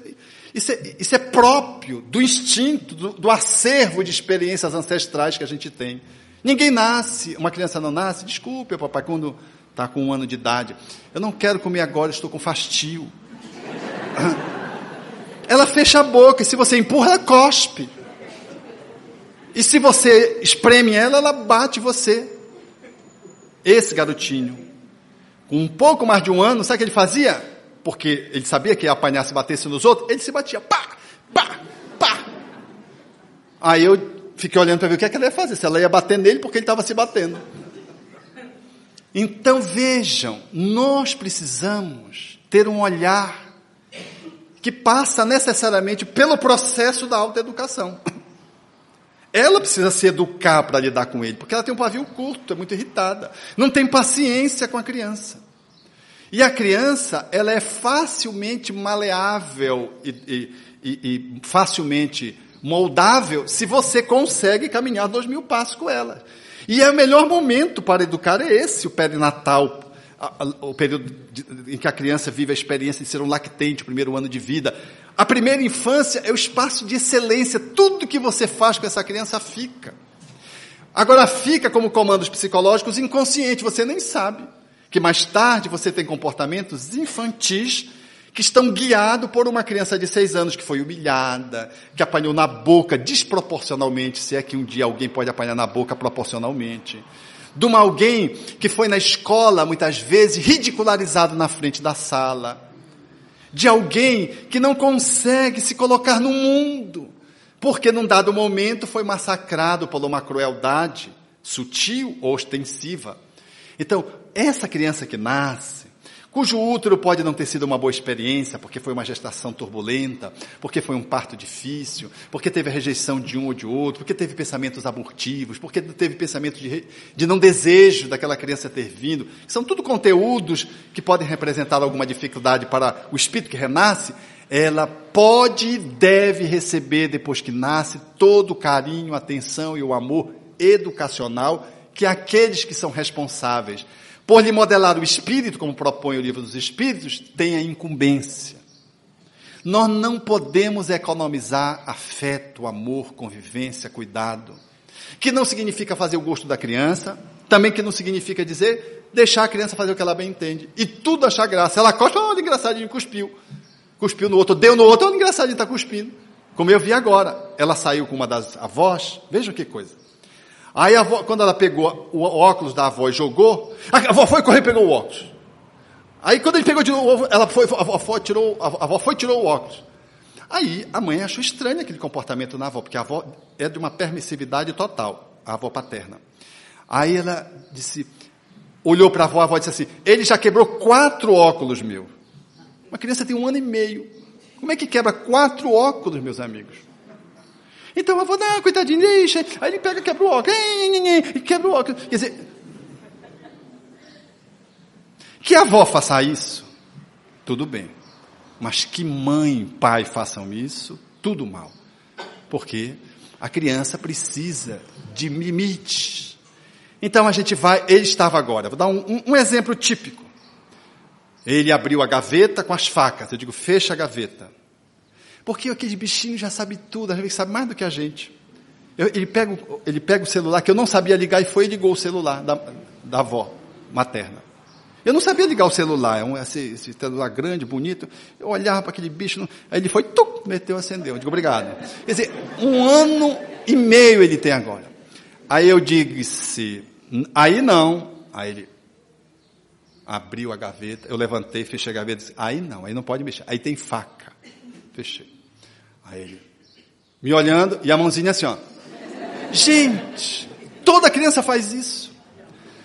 isso é, isso é próprio do instinto, do, do acervo de experiências ancestrais que a gente tem. Ninguém nasce, uma criança não nasce, desculpe, papai, quando está com um ano de idade. Eu não quero comer agora, estou com fastio. Ela fecha a boca, e se você empurra, ela cospe. E se você espreme ela, ela bate você. Esse garotinho, com um pouco mais de um ano, sabe o que ele fazia? Porque ele sabia que ia apanhar se batesse nos outros, ele se batia, pá, pá, pá. Aí eu fiquei olhando para ver o que, é que ela ia fazer, se ela ia bater nele porque ele estava se batendo. Então vejam, nós precisamos ter um olhar que passa necessariamente pelo processo da autoeducação. Ela precisa se educar para lidar com ele, porque ela tem um pavio curto, é muito irritada, não tem paciência com a criança. E a criança, ela é facilmente maleável e, e, e, e facilmente moldável se você consegue caminhar dois mil passos com ela. E é o melhor momento para educar é esse, o perinatal, o período em que a criança vive a experiência de ser um lactente, o primeiro ano de vida. A primeira infância é o espaço de excelência, tudo que você faz com essa criança fica. Agora fica como comandos psicológicos inconsciente, você nem sabe que mais tarde você tem comportamentos infantis que estão guiados por uma criança de seis anos que foi humilhada, que apanhou na boca desproporcionalmente, se é que um dia alguém pode apanhar na boca proporcionalmente. De uma alguém que foi na escola, muitas vezes, ridicularizado na frente da sala. De alguém que não consegue se colocar no mundo, porque num dado momento foi massacrado por uma crueldade sutil ou ostensiva. Então, essa criança que nasce, cujo útero pode não ter sido uma boa experiência, porque foi uma gestação turbulenta, porque foi um parto difícil, porque teve a rejeição de um ou de outro, porque teve pensamentos abortivos, porque teve pensamento de, de não desejo daquela criança ter vindo. São tudo conteúdos que podem representar alguma dificuldade para o espírito que renasce. Ela pode e deve receber, depois que nasce, todo o carinho, atenção e o amor educacional que aqueles que são responsáveis por lhe modelar o espírito, como propõe o livro dos Espíritos, tem a incumbência. Nós não podemos economizar afeto, amor, convivência, cuidado. Que não significa fazer o gosto da criança, também que não significa dizer deixar a criança fazer o que ela bem entende. E tudo achar graça. Ela costa, olha, engraçadinho, cuspiu. Cuspiu no outro, deu no outro, olha, engraçadinho, está cuspindo. Como eu vi agora. Ela saiu com uma das avós, veja que coisa. Aí avó, quando ela pegou o óculos da avó e jogou, a avó foi correr e pegou o óculos. Aí quando ele pegou de novo, ela foi, a avó tirou, a avó foi tirou o óculos. Aí a mãe achou estranho aquele comportamento na avó, porque a avó é de uma permissividade total, a avó paterna. Aí ela disse, olhou para a avó, a avó disse assim: ele já quebrou quatro óculos meu. Uma criança tem um ano e meio. Como é que quebra quatro óculos, meus amigos? Então a avó, não, coitadinho, deixa. Aí ele pega, quebra o óculos, e quebra o óculos. Quer dizer, que a avó faça isso, tudo bem. Mas que mãe e pai façam isso, tudo mal. Porque a criança precisa de limites. Então a gente vai, ele estava agora, vou dar um, um, um exemplo típico. Ele abriu a gaveta com as facas. Eu digo, fecha a gaveta. Porque aquele bichinho já sabe tudo, às vezes sabe mais do que a gente. Eu, ele, pega, ele pega o celular, que eu não sabia ligar, e foi e ligou o celular da, da avó materna. Eu não sabia ligar o celular, é um, esse, esse, celular grande, bonito. Eu olhava para aquele bicho, aí ele foi, tuc, meteu, acendeu. Eu digo, obrigado. Quer dizer, um ano e meio ele tem agora. Aí eu disse, aí não. Aí ele abriu a gaveta, eu levantei, fechei a gaveta disse, aí não, aí não pode mexer. Aí tem faca. Fechei. Aí ele, me olhando, e a mãozinha assim, ó. Gente, toda criança faz isso.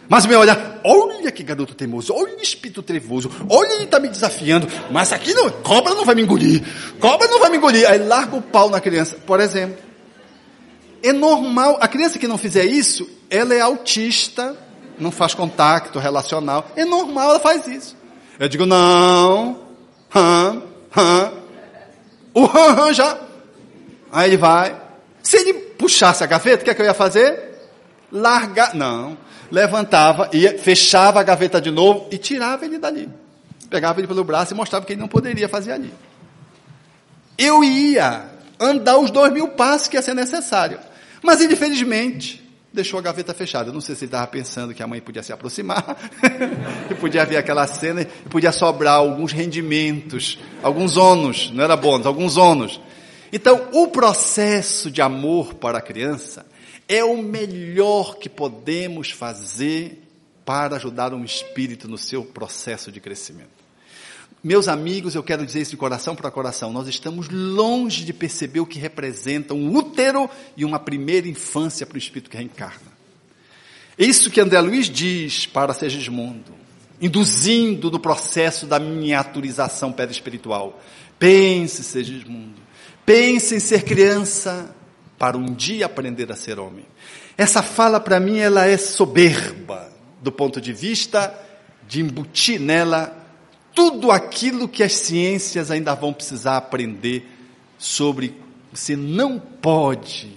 Mas meu olhar, olha que garoto teimoso, olha espírito trevoso, olha ele está me desafiando, mas aqui não, cobra não vai me engolir, cobra não vai me engolir. Aí larga o pau na criança, por exemplo. É normal, a criança que não fizer isso, ela é autista, não faz contato relacional, é normal, ela faz isso. Eu digo, não, hã, hã, o hã, hã já. Aí ele vai. Se ele puxasse a gaveta, o que, é que eu ia fazer? Largar, não levantava, ia, fechava a gaveta de novo e tirava ele dali. Pegava ele pelo braço e mostrava que ele não poderia fazer ali. Eu ia andar os dois mil passos que ia ser necessário. Mas ele, felizmente, deixou a gaveta fechada. Não sei se ele estava pensando que a mãe podia se aproximar, e podia ver aquela cena, e podia sobrar alguns rendimentos, alguns ônus, não era bônus, alguns ônus. Então, o processo de amor para a criança é o melhor que podemos fazer para ajudar um espírito no seu processo de crescimento. Meus amigos, eu quero dizer isso de coração para coração, nós estamos longe de perceber o que representa um útero e uma primeira infância para o espírito que reencarna. Isso que André Luiz diz para Segismundo, induzindo no processo da miniaturização espiritual. Pense, Segismundo, pense em ser criança para um dia aprender a ser homem. Essa fala para mim ela é soberba do ponto de vista de embutir nela tudo aquilo que as ciências ainda vão precisar aprender sobre você não pode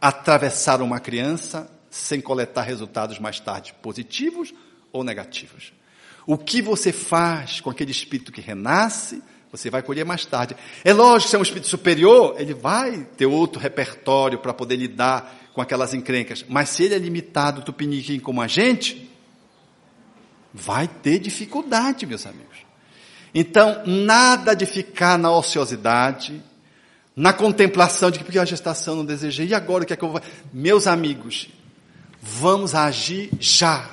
atravessar uma criança sem coletar resultados mais tarde positivos ou negativos. O que você faz com aquele espírito que renasce, você vai colher mais tarde. É lógico, se é um espírito superior, ele vai ter outro repertório para poder lidar com aquelas encrencas. Mas se ele é limitado, tupiniquim como a gente, vai ter dificuldade, meus amigos. Então, nada de ficar na ociosidade, na contemplação de que porque a gestação não desejei, e agora o que é que eu vou. Meus amigos, vamos agir já.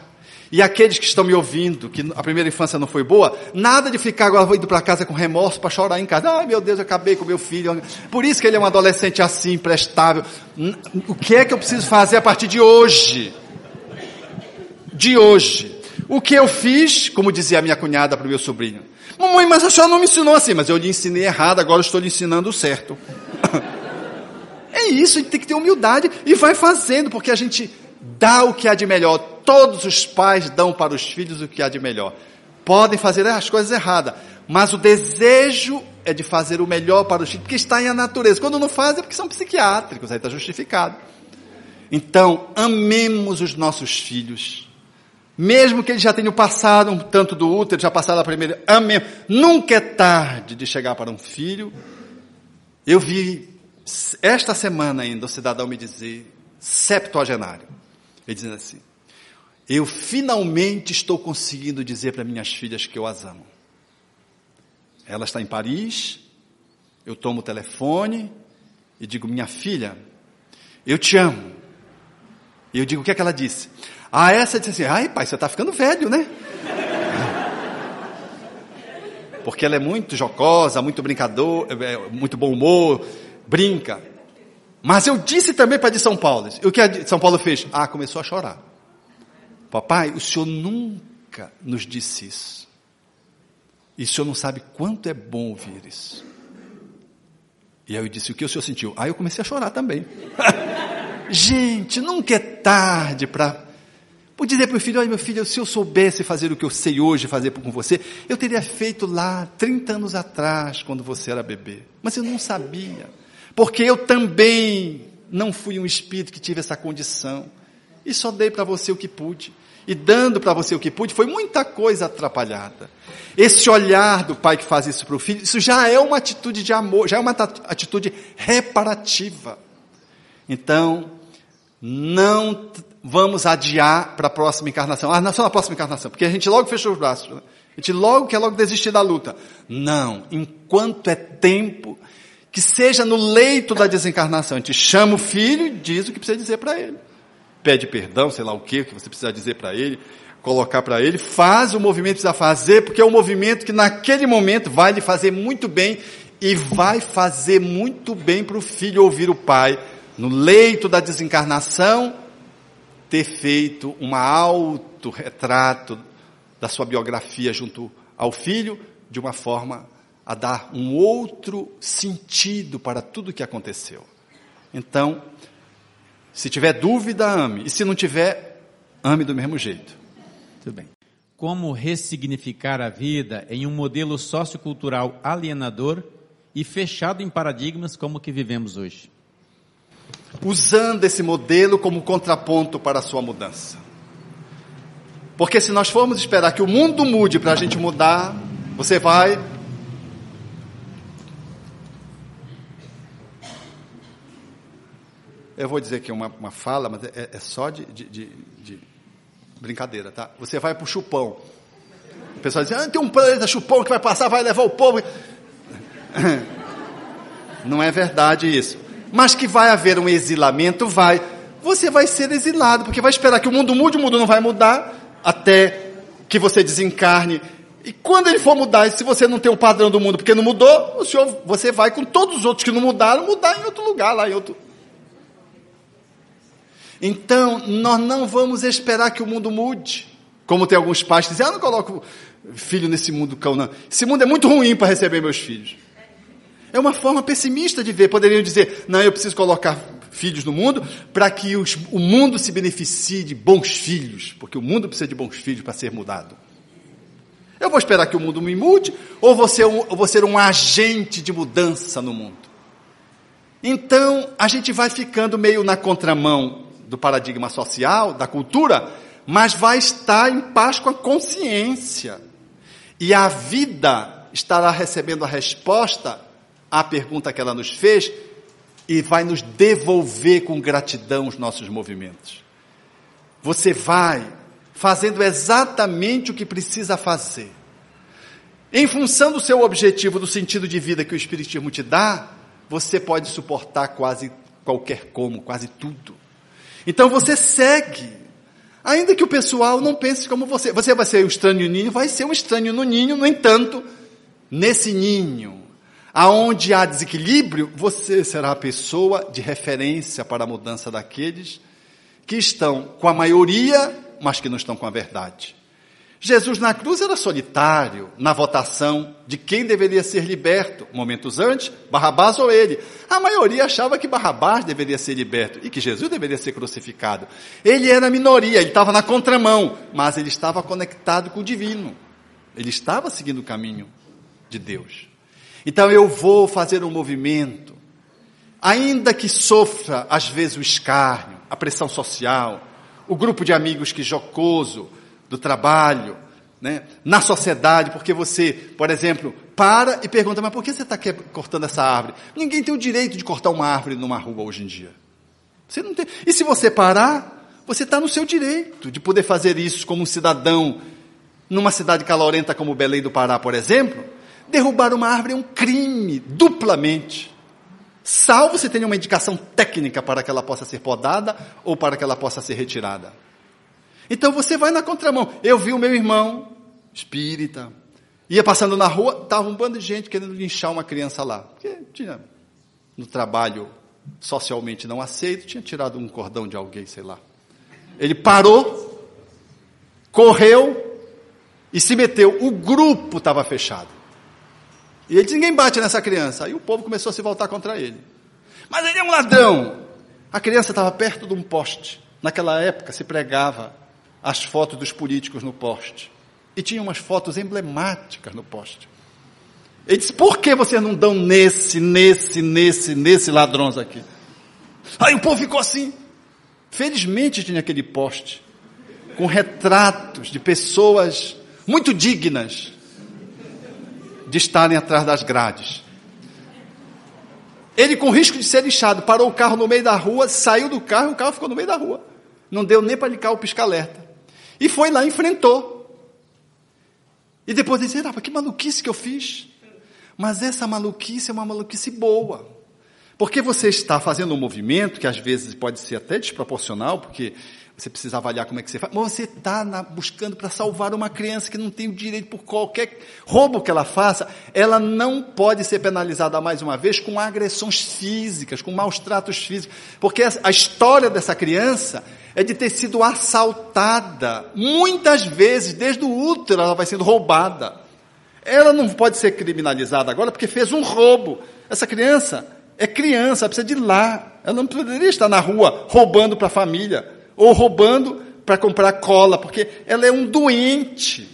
E aqueles que estão me ouvindo, que a primeira infância não foi boa, nada de ficar agora indo para casa com remorso para chorar em casa. Ai meu Deus, eu acabei com meu filho. Por isso que ele é um adolescente assim, prestável. O que é que eu preciso fazer a partir de hoje? De hoje. O que eu fiz, como dizia a minha cunhada para o meu sobrinho. Mamãe, mas a senhora não me ensinou assim, mas eu lhe ensinei errado, agora eu estou lhe ensinando certo. é isso, a gente tem que ter humildade e vai fazendo, porque a gente dá o que há de melhor. Todos os pais dão para os filhos o que há de melhor. Podem fazer as coisas erradas, mas o desejo é de fazer o melhor para os filhos, porque está em a natureza. Quando não fazem é porque são psiquiátricos, aí está justificado. Então, amemos os nossos filhos. Mesmo que eles já tenham passado um tanto do útero, já passaram a primeira, amemos. Nunca é tarde de chegar para um filho. Eu vi esta semana ainda o cidadão me dizer, septuagenário, ele dizendo assim: Eu finalmente estou conseguindo dizer para minhas filhas que eu as amo. Ela está em Paris, eu tomo o telefone e digo: Minha filha, eu te amo. E eu digo: O que é que ela disse? Ah, essa disse assim: Ai, pai, você está ficando velho, né? Porque ela é muito jocosa, muito brincador, é, é, muito bom humor, brinca. Mas eu disse também para de São Paulo. O que a São Paulo fez? Ah, começou a chorar. Papai, o senhor nunca nos disse isso. E o senhor não sabe quanto é bom ouvir isso. E aí eu disse, o que o senhor sentiu? Aí eu comecei a chorar também. Gente, nunca é tarde para. Vou dizer para o filho, olha meu filho, se eu soubesse fazer o que eu sei hoje fazer com você, eu teria feito lá 30 anos atrás, quando você era bebê. Mas eu não sabia. Porque eu também não fui um espírito que tive essa condição. E só dei para você o que pude. E dando para você o que pude, foi muita coisa atrapalhada. Esse olhar do pai que faz isso para o filho, isso já é uma atitude de amor, já é uma atitude reparativa. Então, não vamos adiar para a próxima encarnação. Ah, não só na próxima encarnação, porque a gente logo fechou os braços. Né? A gente logo quer logo desistir da luta. Não, enquanto é tempo, que seja no leito da desencarnação. A gente chama o filho e diz o que precisa dizer para ele. Pede perdão, sei lá o que, que você precisa dizer para ele, colocar para ele, faz o movimento que precisa fazer, porque é um movimento que naquele momento vai lhe fazer muito bem e vai fazer muito bem para o filho ouvir o pai no leito da desencarnação ter feito um autorretrato da sua biografia junto ao filho, de uma forma a dar um outro sentido para tudo o que aconteceu. Então, se tiver dúvida, ame. E se não tiver, ame do mesmo jeito. Muito bem. Como ressignificar a vida em um modelo sociocultural alienador e fechado em paradigmas como o que vivemos hoje? Usando esse modelo como contraponto para a sua mudança. Porque se nós formos esperar que o mundo mude para a gente mudar, você vai. Eu vou dizer aqui uma, uma fala, mas é, é só de, de, de, de, brincadeira, tá? Você vai para o chupão. O pessoal diz, ah, tem um planeta chupão que vai passar, vai levar o povo. Não é verdade isso. Mas que vai haver um exilamento, vai. Você vai ser exilado, porque vai esperar que o mundo mude, o mundo não vai mudar até que você desencarne. E quando ele for mudar, se você não tem o padrão do mundo porque não mudou, o senhor, você vai com todos os outros que não mudaram, mudar em outro lugar, lá em outro. Então, nós não vamos esperar que o mundo mude. Como tem alguns pais que dizem, ah, não coloco filho nesse mundo cão, não. Esse mundo é muito ruim para receber meus filhos. É uma forma pessimista de ver. Poderiam dizer, não, eu preciso colocar filhos no mundo para que os, o mundo se beneficie de bons filhos, porque o mundo precisa de bons filhos para ser mudado. Eu vou esperar que o mundo me mude ou vou ser um, vou ser um agente de mudança no mundo? Então, a gente vai ficando meio na contramão do paradigma social, da cultura, mas vai estar em paz com a consciência. E a vida estará recebendo a resposta à pergunta que ela nos fez e vai nos devolver com gratidão os nossos movimentos. Você vai fazendo exatamente o que precisa fazer. Em função do seu objetivo, do sentido de vida que o Espiritismo te dá, você pode suportar quase qualquer como, quase tudo. Então você segue. Ainda que o pessoal não pense como você. Você vai ser um estranho ninho, vai ser um estranho no ninho, no entanto, nesse ninho, Aonde há desequilíbrio, você será a pessoa de referência para a mudança daqueles que estão com a maioria, mas que não estão com a verdade. Jesus na cruz era solitário na votação de quem deveria ser liberto. Momentos antes, Barrabás ou ele. A maioria achava que Barrabás deveria ser liberto e que Jesus deveria ser crucificado. Ele era a minoria, ele estava na contramão, mas ele estava conectado com o divino. Ele estava seguindo o caminho de Deus. Então eu vou fazer um movimento, ainda que sofra às vezes o escárnio, a pressão social, o grupo de amigos que jocoso do trabalho, né, na sociedade, porque você, por exemplo, para e pergunta, mas por que você está cortando essa árvore? Ninguém tem o direito de cortar uma árvore numa rua hoje em dia. Você não tem. E se você parar, você está no seu direito de poder fazer isso como um cidadão numa cidade calorenta como Belém do Pará, por exemplo, Derrubar uma árvore é um crime, duplamente. Salvo se tenha uma indicação técnica para que ela possa ser podada ou para que ela possa ser retirada. Então você vai na contramão. Eu vi o meu irmão, espírita, ia passando na rua, estava um bando de gente querendo linchar uma criança lá. Porque tinha, no trabalho socialmente não aceito, tinha tirado um cordão de alguém, sei lá. Ele parou, correu e se meteu. O grupo estava fechado. E ele disse: ninguém bate nessa criança. Aí o povo começou a se voltar contra ele. Mas ele é um ladrão. A criança estava perto de um poste. Naquela época se pregava as fotos dos políticos no poste. E tinha umas fotos emblemáticas no poste. Ele disse: por que vocês não dão nesse, nesse, nesse, nesse ladrões aqui? Aí o povo ficou assim. Felizmente tinha aquele poste com retratos de pessoas muito dignas de estarem atrás das grades. Ele, com risco de ser lixado, parou o carro no meio da rua, saiu do carro e o carro ficou no meio da rua. Não deu nem para ligar o pisca-alerta. E foi lá, enfrentou. E depois disse, ah, que maluquice que eu fiz. Mas essa maluquice é uma maluquice boa. Porque você está fazendo um movimento que às vezes pode ser até desproporcional, porque você precisa avaliar como é que você faz, mas você está buscando para salvar uma criança que não tem o direito por qualquer roubo que ela faça, ela não pode ser penalizada mais uma vez com agressões físicas, com maus tratos físicos, porque a história dessa criança é de ter sido assaltada, muitas vezes, desde o útero ela vai sendo roubada. Ela não pode ser criminalizada agora porque fez um roubo. Essa criança é criança, precisa de lá. Ela não poderia estar na rua roubando para a família ou roubando para comprar cola, porque ela é um doente.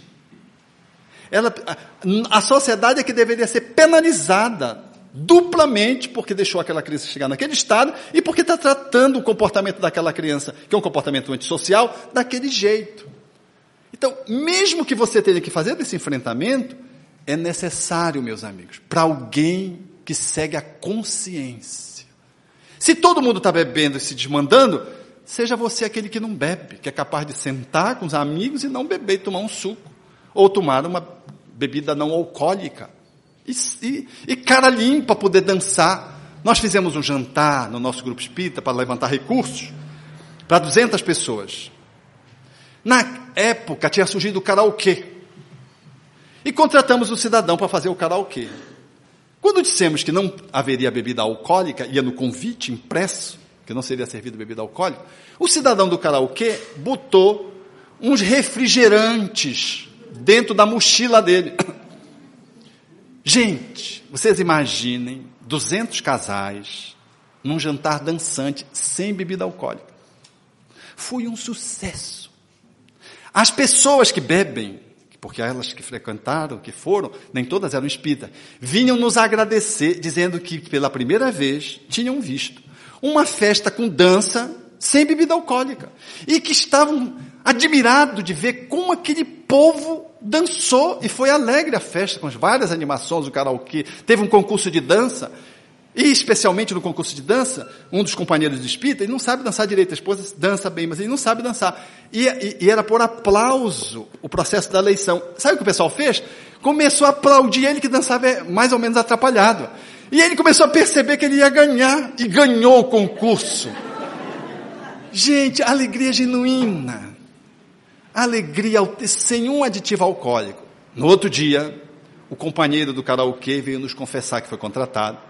Ela, a, a sociedade é que deveria ser penalizada duplamente porque deixou aquela criança chegar naquele estado e porque está tratando o comportamento daquela criança, que é um comportamento antissocial, daquele jeito. Então, mesmo que você tenha que fazer esse enfrentamento, é necessário, meus amigos, para alguém que segue a consciência. Se todo mundo está bebendo e se desmandando, Seja você aquele que não bebe, que é capaz de sentar com os amigos e não beber e tomar um suco. Ou tomar uma bebida não alcoólica. E, e, e cara limpa poder dançar. Nós fizemos um jantar no nosso grupo espírita para levantar recursos para 200 pessoas. Na época tinha surgido o karaokê. E contratamos um cidadão para fazer o karaokê. Quando dissemos que não haveria bebida alcoólica, ia no convite impresso, que não seria servido bebida alcoólica, o cidadão do karaokê botou uns refrigerantes dentro da mochila dele. Gente, vocês imaginem 200 casais num jantar dançante sem bebida alcoólica. Foi um sucesso. As pessoas que bebem, porque elas que frequentaram, que foram, nem todas eram espíritas, vinham nos agradecer, dizendo que pela primeira vez tinham visto uma festa com dança sem bebida alcoólica. E que estavam admirados de ver como aquele povo dançou e foi alegre a festa, com as várias animações, o karaokê. Teve um concurso de dança, e especialmente no concurso de dança, um dos companheiros de espírita, ele não sabe dançar direito, a esposa dança bem, mas ele não sabe dançar. E, e, e era por aplauso o processo da eleição. Sabe o que o pessoal fez? Começou a aplaudir ele que dançava mais ou menos atrapalhado. E ele começou a perceber que ele ia ganhar e ganhou o concurso. Gente, alegria genuína. Alegria sem um aditivo alcoólico. No outro dia, o companheiro do karaokê veio nos confessar que foi contratado,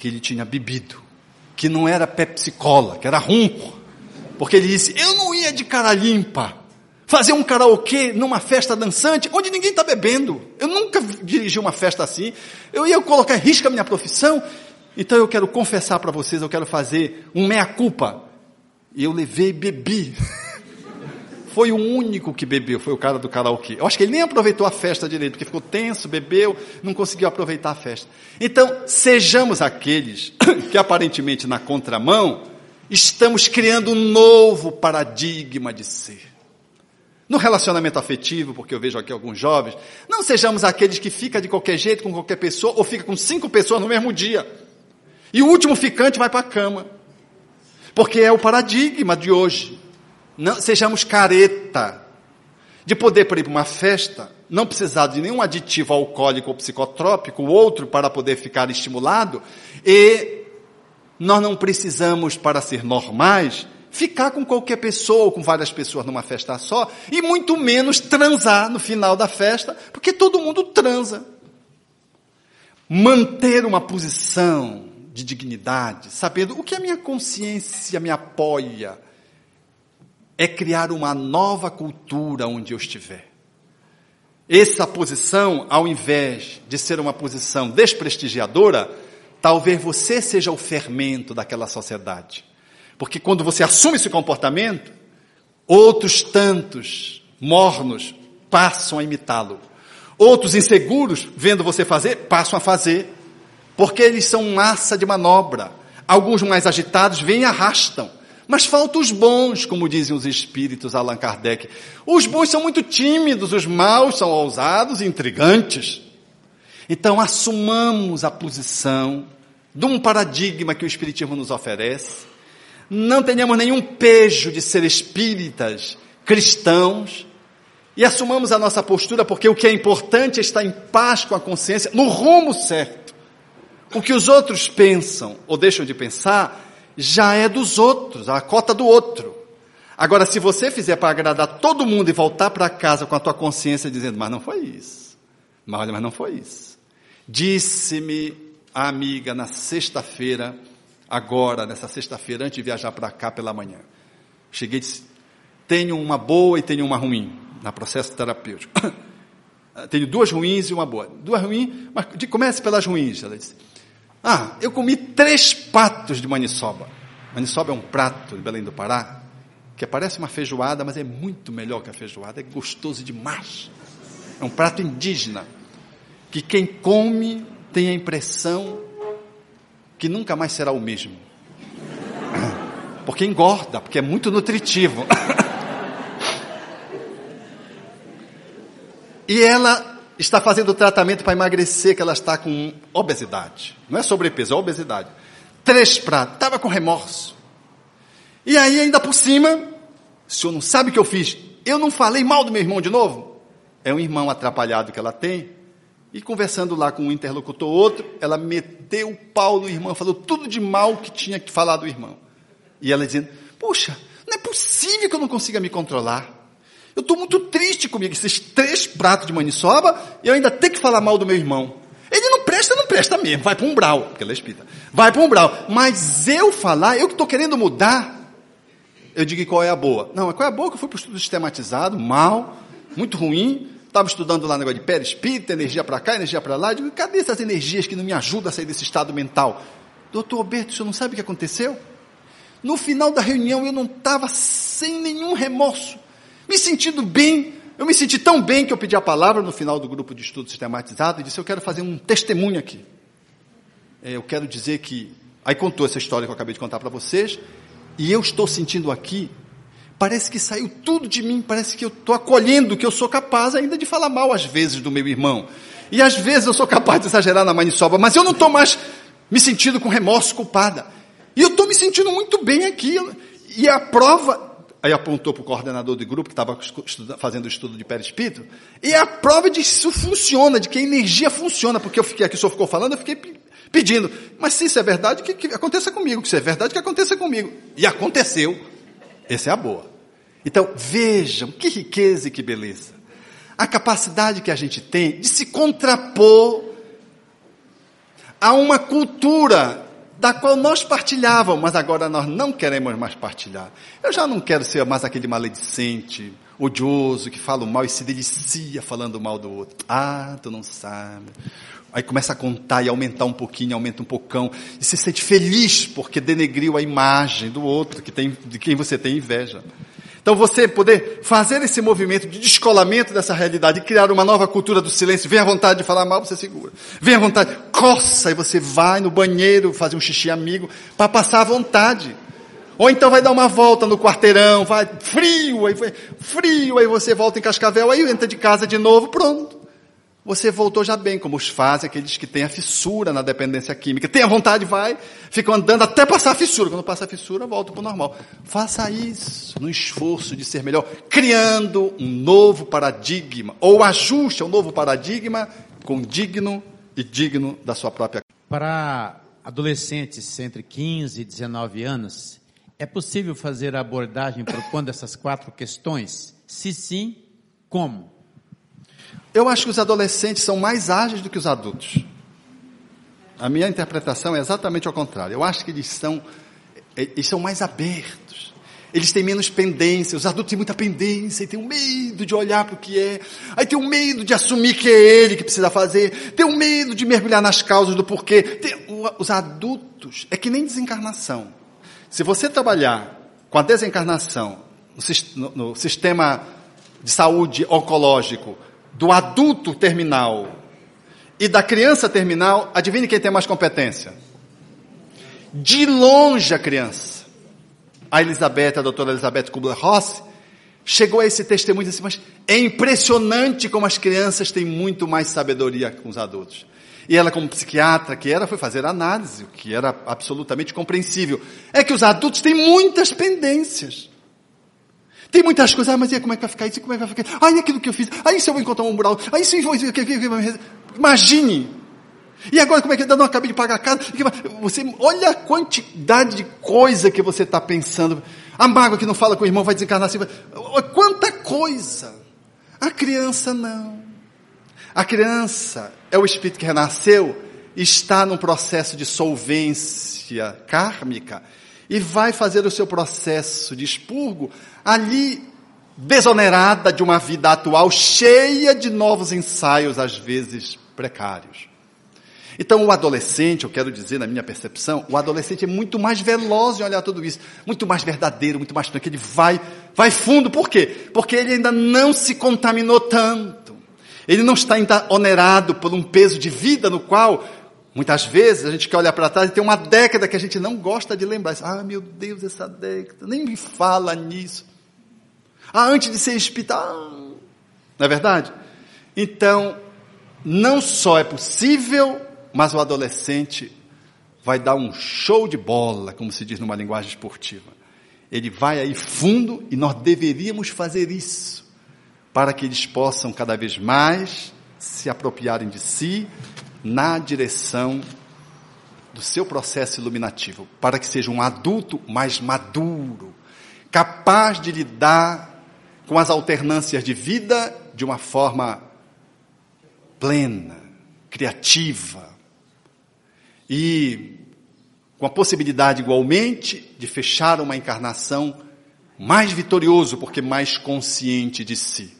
que ele tinha bebido, que não era Pepsi Cola, que era rum. Porque ele disse: Eu não ia de cara limpa fazer um karaokê numa festa dançante, onde ninguém está bebendo. Eu nunca dirigi uma festa assim. Eu ia colocar em risco a minha profissão. Então eu quero confessar para vocês, eu quero fazer um meia-culpa. Eu levei e bebi. Foi o único que bebeu, foi o cara do karaokê. Eu acho que ele nem aproveitou a festa direito, porque ficou tenso, bebeu, não conseguiu aproveitar a festa. Então, sejamos aqueles que aparentemente na contramão estamos criando um novo paradigma de ser. No relacionamento afetivo, porque eu vejo aqui alguns jovens, não sejamos aqueles que fica de qualquer jeito com qualquer pessoa ou fica com cinco pessoas no mesmo dia. E o último ficante vai para a cama. Porque é o paradigma de hoje. Não sejamos careta de poder ir para uma festa, não precisar de nenhum aditivo alcoólico ou psicotrópico, outro para poder ficar estimulado, e nós não precisamos, para ser normais, ficar com qualquer pessoa ou com várias pessoas numa festa só, e muito menos transar no final da festa, porque todo mundo transa. Manter uma posição de dignidade, sabendo o que a minha consciência me apoia, é criar uma nova cultura onde eu estiver. Essa posição, ao invés de ser uma posição desprestigiadora, talvez você seja o fermento daquela sociedade. Porque quando você assume esse comportamento, outros tantos mornos passam a imitá-lo. Outros inseguros, vendo você fazer, passam a fazer. Porque eles são massa de manobra. Alguns mais agitados vêm e arrastam. Mas faltam os bons, como dizem os espíritos Allan Kardec. Os bons são muito tímidos, os maus são ousados e intrigantes. Então assumamos a posição de um paradigma que o Espiritismo nos oferece, não tenhamos nenhum pejo de ser espíritas, cristãos, e assumamos a nossa postura, porque o que é importante é estar em paz com a consciência, no rumo certo. O que os outros pensam ou deixam de pensar já é dos outros, a cota do outro. Agora, se você fizer para agradar todo mundo e voltar para casa com a tua consciência dizendo, mas não foi isso, mas olha, mas não foi isso. Disse-me a amiga na sexta-feira, agora, nessa sexta-feira, antes de viajar para cá pela manhã. Cheguei e disse, tenho uma boa e tenho uma ruim, na processo terapêutico. tenho duas ruins e uma boa. Duas ruins, mas comece pelas ruins, ela disse. Ah, eu comi três patos de maniçoba. Maniçoba é um prato de Belém do Pará, que parece uma feijoada, mas é muito melhor que a feijoada, é gostoso demais. É um prato indígena, que quem come tem a impressão que nunca mais será o mesmo. Porque engorda, porque é muito nutritivo. E ela está fazendo tratamento para emagrecer, que ela está com obesidade. Não é sobrepeso, é obesidade. Três pratos, estava com remorso. E aí, ainda por cima, o senhor não sabe o que eu fiz? Eu não falei mal do meu irmão de novo? É um irmão atrapalhado que ela tem. E conversando lá com um interlocutor outro, ela meteu o pau no irmão, falou tudo de mal que tinha que falar do irmão. E ela dizendo: Puxa, não é possível que eu não consiga me controlar. Eu estou muito triste comigo, esses três pratos de maniçoba, e eu ainda tenho que falar mal do meu irmão. Ele não presta, não presta mesmo, vai para um brau, porque ela é espírita. Vai para um brau. Mas eu falar, eu que estou querendo mudar, eu digo qual é a boa. Não, qual é a boa que eu fui para o estudo sistematizado, mal, muito ruim, estava estudando lá negócio de perispírito, energia para cá, energia para lá. Eu digo, cadê essas energias que não me ajudam a sair desse estado mental? Doutor Alberto, o senhor não sabe o que aconteceu? No final da reunião eu não estava sem nenhum remorso me sentindo bem. Eu me senti tão bem que eu pedi a palavra no final do grupo de estudo sistematizado e disse: Eu quero fazer um testemunho aqui. É, eu quero dizer que. Aí contou essa história que eu acabei de contar para vocês, e eu estou sentindo aqui. Parece que saiu tudo de mim, parece que eu estou acolhendo que eu sou capaz ainda de falar mal às vezes do meu irmão. E às vezes eu sou capaz de exagerar na maniçoba, mas eu não estou mais me sentindo com remorso culpada. E eu estou me sentindo muito bem aqui. E a prova Aí apontou para o coordenador do grupo que estava fazendo o estudo de perispírito. E a prova de isso funciona, de que a energia funciona, porque eu fiquei aqui, o senhor ficou falando, eu fiquei pedindo. Mas se isso é verdade, que, que aconteça comigo. Se é verdade, que aconteça comigo. E aconteceu. Essa é a boa. Então, vejam, que riqueza e que beleza. A capacidade que a gente tem de se contrapor a uma cultura da qual nós partilhávamos, mas agora nós não queremos mais partilhar. Eu já não quero ser mais aquele maledicente, odioso, que fala mal e se delicia falando mal do outro. Ah, tu não sabe. Aí começa a contar e aumentar um pouquinho, aumenta um pocão, e se sente feliz porque denegriu a imagem do outro, que tem, de quem você tem inveja. Então você poder fazer esse movimento de descolamento dessa realidade, criar uma nova cultura do silêncio, vem à vontade de falar mal, você segura. Vem à vontade, coça e você vai no banheiro fazer um xixi amigo para passar à vontade. Ou então vai dar uma volta no quarteirão, vai frio, aí frio, aí você volta em Cascavel, aí entra de casa de novo, pronto você voltou já bem, como os fazem aqueles que têm a fissura na dependência química. Tem a vontade, vai, ficam andando até passar a fissura. Quando passa a fissura, volta para o normal. Faça isso no esforço de ser melhor, criando um novo paradigma, ou ajuste ao novo paradigma com digno e digno da sua própria. Para adolescentes entre 15 e 19 anos, é possível fazer a abordagem propondo essas quatro questões? Se sim, como? Eu acho que os adolescentes são mais ágeis do que os adultos. A minha interpretação é exatamente ao contrário. Eu acho que eles são, eles são mais abertos. Eles têm menos pendência. Os adultos têm muita pendência e têm um medo de olhar para o que é. Aí tem um medo de assumir que é ele que precisa fazer. Tem um medo de mergulhar nas causas do porquê. Tem, os adultos é que nem desencarnação. Se você trabalhar com a desencarnação no, no sistema de saúde oncológico do adulto terminal e da criança terminal, adivinhe quem tem mais competência? De longe a criança. A Elizabeth, a doutora Elizabeth Kubler-Ross, chegou a esse testemunho e disse, mas é impressionante como as crianças têm muito mais sabedoria que os adultos. E ela, como psiquiatra que era, foi fazer análise, o que era absolutamente compreensível. É que os adultos têm muitas pendências. Tem muitas coisas, ah, mas e como é que vai ficar isso? Como é que vai ficar? Ah, e aquilo que eu fiz? Ah, se eu vou encontrar um mural? Ah, isso eu Imagine! E agora como é que eu não acabei de pagar a casa? Você, olha a quantidade de coisa que você está pensando. A mágoa que não fala com o irmão vai desencarnar assim. Quanta coisa! A criança não. A criança é o espírito que renasceu, está num processo de solvência kármica e vai fazer o seu processo de expurgo ali desonerada de uma vida atual cheia de novos ensaios, às vezes precários. Então, o adolescente, eu quero dizer, na minha percepção, o adolescente é muito mais veloz em olhar tudo isso, muito mais verdadeiro, muito mais tranquilo. Ele vai, vai fundo. Por quê? Porque ele ainda não se contaminou tanto. Ele não está ainda onerado por um peso de vida no qual, muitas vezes, a gente quer olhar para trás e tem uma década que a gente não gosta de lembrar. Ah, meu Deus, essa década, nem me fala nisso. Ah, antes de ser hospital. Não é verdade? Então, não só é possível, mas o adolescente vai dar um show de bola, como se diz numa linguagem esportiva. Ele vai aí fundo e nós deveríamos fazer isso para que eles possam cada vez mais se apropriarem de si na direção do seu processo iluminativo, para que seja um adulto mais maduro, capaz de lidar com as alternâncias de vida de uma forma plena, criativa e com a possibilidade igualmente de fechar uma encarnação mais vitorioso, porque mais consciente de si.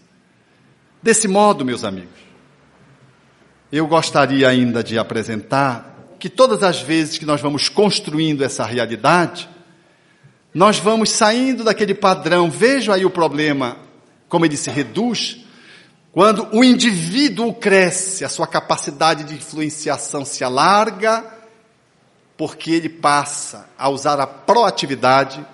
Desse modo, meus amigos, eu gostaria ainda de apresentar que todas as vezes que nós vamos construindo essa realidade, nós vamos saindo daquele padrão. Veja aí o problema, como ele se reduz, quando o indivíduo cresce, a sua capacidade de influenciação se alarga, porque ele passa a usar a proatividade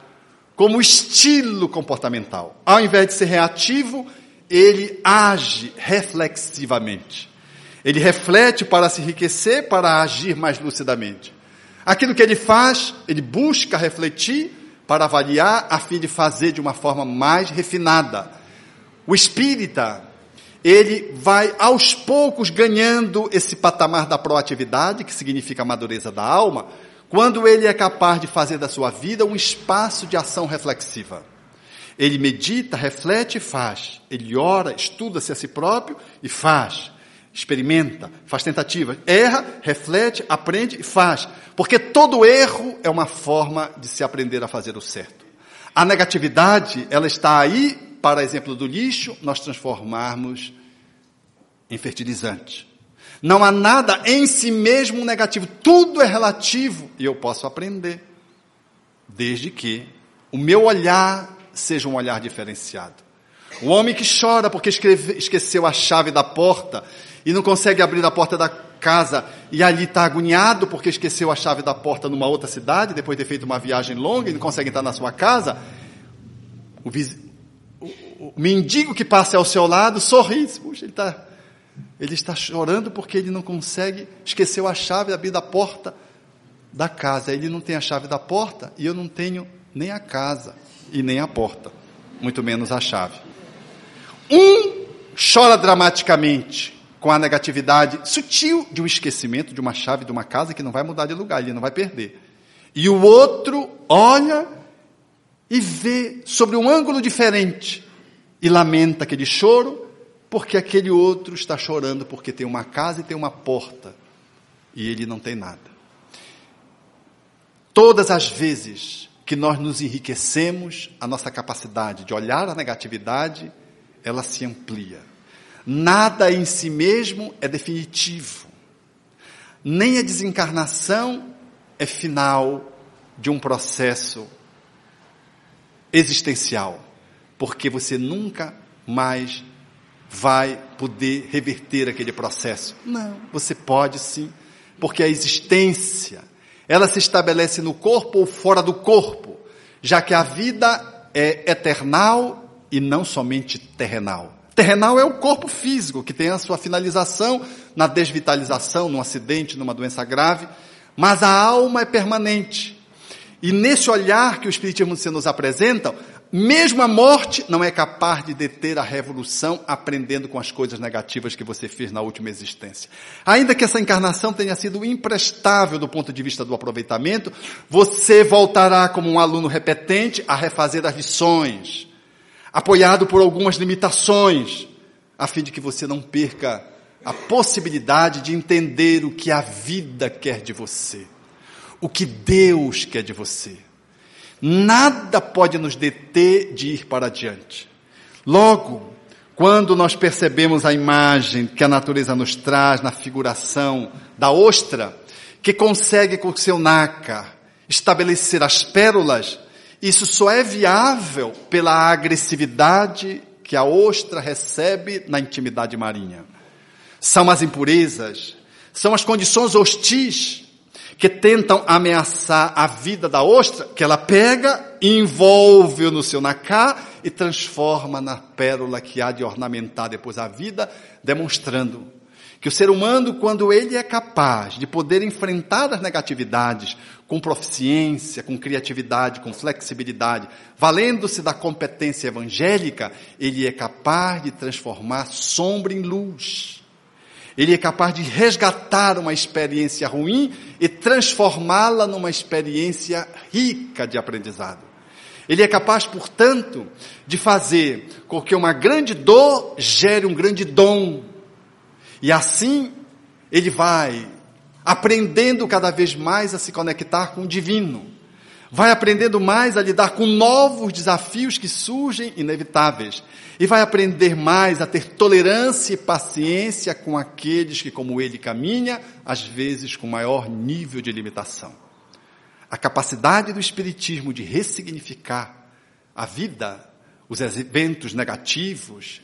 como estilo comportamental. Ao invés de ser reativo, ele age reflexivamente. Ele reflete para se enriquecer, para agir mais lucidamente. Aquilo que ele faz, ele busca refletir para avaliar a fim de fazer de uma forma mais refinada. O espírita, ele vai aos poucos ganhando esse patamar da proatividade, que significa a madureza da alma, quando ele é capaz de fazer da sua vida um espaço de ação reflexiva. Ele medita, reflete e faz. Ele ora, estuda-se a si próprio e faz. Experimenta, faz tentativa, erra, reflete, aprende e faz. Porque todo erro é uma forma de se aprender a fazer o certo. A negatividade, ela está aí para exemplo do lixo, nós transformarmos em fertilizante. Não há nada em si mesmo negativo, tudo é relativo e eu posso aprender, desde que o meu olhar seja um olhar diferenciado. O homem que chora porque esqueceu a chave da porta e não consegue abrir a porta da casa e ali está agoniado porque esqueceu a chave da porta numa outra cidade, depois de ter feito uma viagem longa e não consegue entrar na sua casa. O, o, mendigo que passa ao seu lado sorri, puxa, ele está ele está chorando porque ele não consegue, esqueceu a chave, abrir a porta da casa. Ele não tem a chave da porta e eu não tenho nem a casa e nem a porta, muito menos a chave. Um chora dramaticamente com a negatividade sutil de um esquecimento de uma chave de uma casa que não vai mudar de lugar, ele não vai perder. E o outro olha e vê sobre um ângulo diferente e lamenta aquele choro, porque aquele outro está chorando porque tem uma casa e tem uma porta e ele não tem nada. Todas as vezes que nós nos enriquecemos, a nossa capacidade de olhar a negatividade, ela se amplia. Nada em si mesmo é definitivo. Nem a desencarnação é final de um processo existencial, porque você nunca mais vai poder reverter aquele processo. Não, você pode sim, porque a existência ela se estabelece no corpo ou fora do corpo, já que a vida é eternal e não somente terrenal. Terrenal é o corpo físico, que tem a sua finalização na desvitalização, num acidente, numa doença grave, mas a alma é permanente. E nesse olhar que o Espiritismo se nos apresenta, mesmo a morte não é capaz de deter a revolução aprendendo com as coisas negativas que você fez na última existência. Ainda que essa encarnação tenha sido imprestável do ponto de vista do aproveitamento, você voltará como um aluno repetente a refazer as lições, apoiado por algumas limitações, a fim de que você não perca a possibilidade de entender o que a vida quer de você, o que Deus quer de você. Nada pode nos deter de ir para adiante. Logo, quando nós percebemos a imagem que a natureza nos traz na figuração da ostra, que consegue com seu nácar estabelecer as pérolas, isso só é viável pela agressividade que a ostra recebe na intimidade marinha. São as impurezas, são as condições hostis que tentam ameaçar a vida da ostra, que ela pega, envolve no seu nacá e transforma na pérola que há de ornamentar depois a vida, demonstrando que o ser humano, quando ele é capaz de poder enfrentar as negatividades com proficiência, com criatividade, com flexibilidade, valendo-se da competência evangélica, ele é capaz de transformar sombra em luz ele é capaz de resgatar uma experiência ruim e transformá-la numa experiência rica de aprendizado. Ele é capaz, portanto, de fazer com que uma grande dor gere um grande dom. E assim, ele vai aprendendo cada vez mais a se conectar com o divino. Vai aprendendo mais a lidar com novos desafios que surgem inevitáveis e vai aprender mais a ter tolerância e paciência com aqueles que, como ele, caminha, às vezes com maior nível de limitação. A capacidade do Espiritismo de ressignificar a vida, os eventos negativos,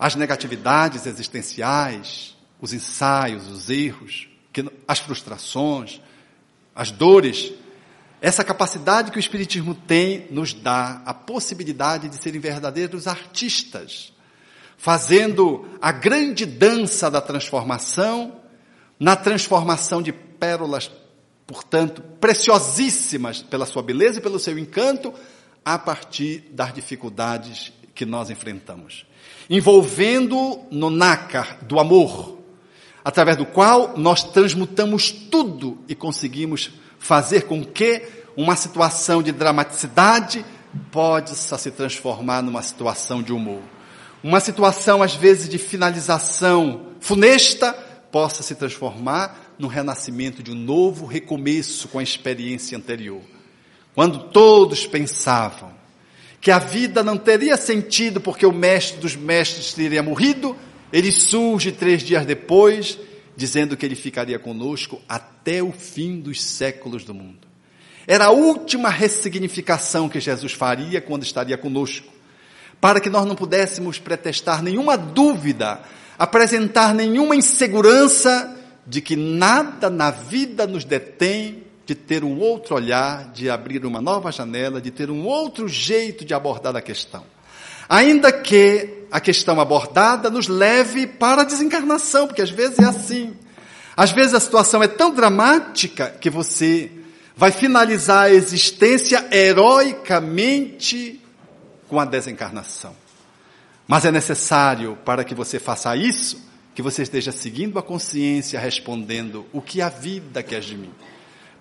as negatividades existenciais, os ensaios, os erros, as frustrações, as dores essa capacidade que o Espiritismo tem nos dá a possibilidade de serem verdadeiros artistas, fazendo a grande dança da transformação, na transformação de pérolas, portanto, preciosíssimas pela sua beleza e pelo seu encanto, a partir das dificuldades que nós enfrentamos. Envolvendo no nácar do amor, através do qual nós transmutamos tudo e conseguimos fazer com que uma situação de dramaticidade possa se transformar numa situação de humor. Uma situação, às vezes, de finalização funesta possa se transformar no renascimento de um novo recomeço com a experiência anterior. Quando todos pensavam que a vida não teria sentido porque o mestre dos mestres teria morrido, ele surge três dias depois dizendo que ele ficaria conosco até o fim dos séculos do mundo. Era a última ressignificação que Jesus faria quando estaria conosco, para que nós não pudéssemos pretestar nenhuma dúvida, apresentar nenhuma insegurança de que nada na vida nos detém de ter um outro olhar, de abrir uma nova janela, de ter um outro jeito de abordar a questão. Ainda que a questão abordada nos leve para a desencarnação, porque às vezes é assim. Às vezes a situação é tão dramática que você vai finalizar a existência heroicamente com a desencarnação. Mas é necessário, para que você faça isso, que você esteja seguindo a consciência, respondendo o que a vida quer de mim.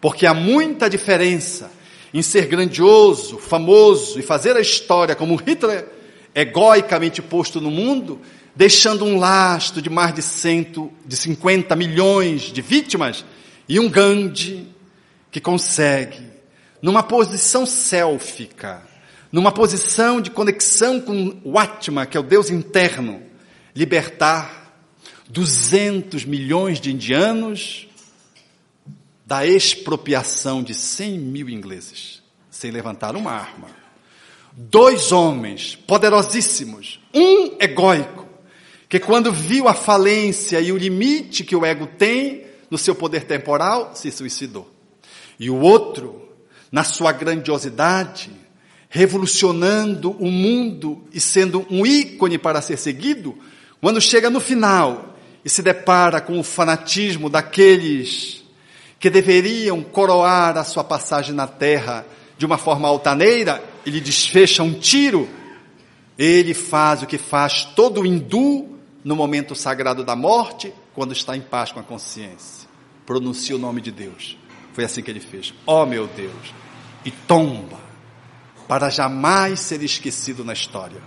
Porque há muita diferença em ser grandioso, famoso e fazer a história como Hitler egoicamente posto no mundo, deixando um lastro de mais de, cento, de 50 milhões de vítimas, e um Gandhi que consegue, numa posição sélfica, numa posição de conexão com o Atma, que é o Deus interno, libertar 200 milhões de indianos da expropriação de 100 mil ingleses, sem levantar uma arma dois homens poderosíssimos, um egóico, que quando viu a falência e o limite que o ego tem no seu poder temporal, se suicidou. E o outro, na sua grandiosidade, revolucionando o mundo e sendo um ícone para ser seguido, quando chega no final e se depara com o fanatismo daqueles que deveriam coroar a sua passagem na terra de uma forma altaneira, ele desfecha um tiro, ele faz o que faz todo hindu no momento sagrado da morte, quando está em paz com a consciência. Pronuncia o nome de Deus. Foi assim que ele fez. Ó oh, meu Deus! E tomba, para jamais ser esquecido na história.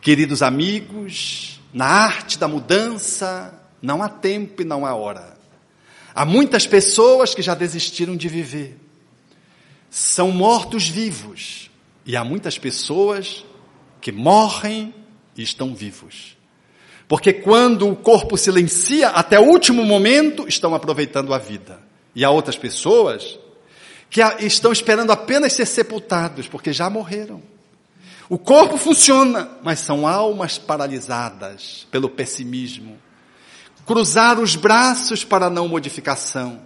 Queridos amigos, na arte da mudança, não há tempo e não há hora. Há muitas pessoas que já desistiram de viver. São mortos-vivos. E há muitas pessoas que morrem e estão vivos. Porque quando o corpo silencia, até o último momento, estão aproveitando a vida. E há outras pessoas que estão esperando apenas ser sepultados, porque já morreram. O corpo funciona, mas são almas paralisadas pelo pessimismo. Cruzar os braços para não modificação.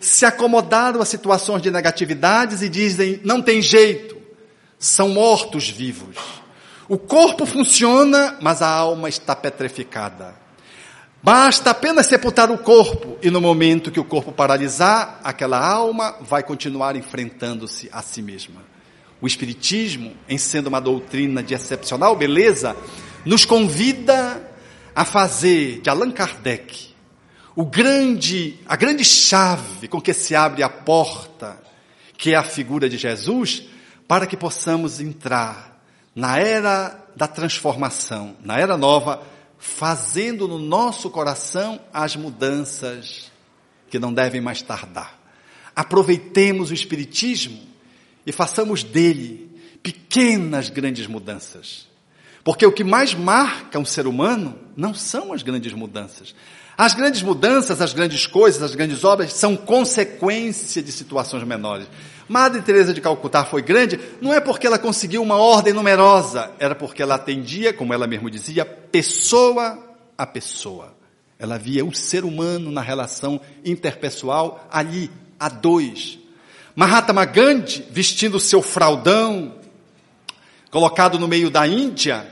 Se acomodaram a situações de negatividades e dizem, não tem jeito. São mortos vivos. O corpo funciona, mas a alma está petrificada. Basta apenas sepultar o corpo e no momento que o corpo paralisar, aquela alma vai continuar enfrentando-se a si mesma. O Espiritismo, em sendo uma doutrina de excepcional beleza, nos convida a fazer de Allan Kardec o grande, a grande chave com que se abre a porta, que é a figura de Jesus, para que possamos entrar na era da transformação, na era nova, fazendo no nosso coração as mudanças que não devem mais tardar. Aproveitemos o Espiritismo e façamos dele pequenas grandes mudanças. Porque o que mais marca um ser humano não são as grandes mudanças. As grandes mudanças, as grandes coisas, as grandes obras são consequência de situações menores. Madre Teresa de Calcutá foi grande, não é porque ela conseguiu uma ordem numerosa, era porque ela atendia, como ela mesmo dizia, pessoa a pessoa. Ela via o ser humano na relação interpessoal ali, a dois. Mahatma Gandhi, vestindo seu fraldão, colocado no meio da Índia,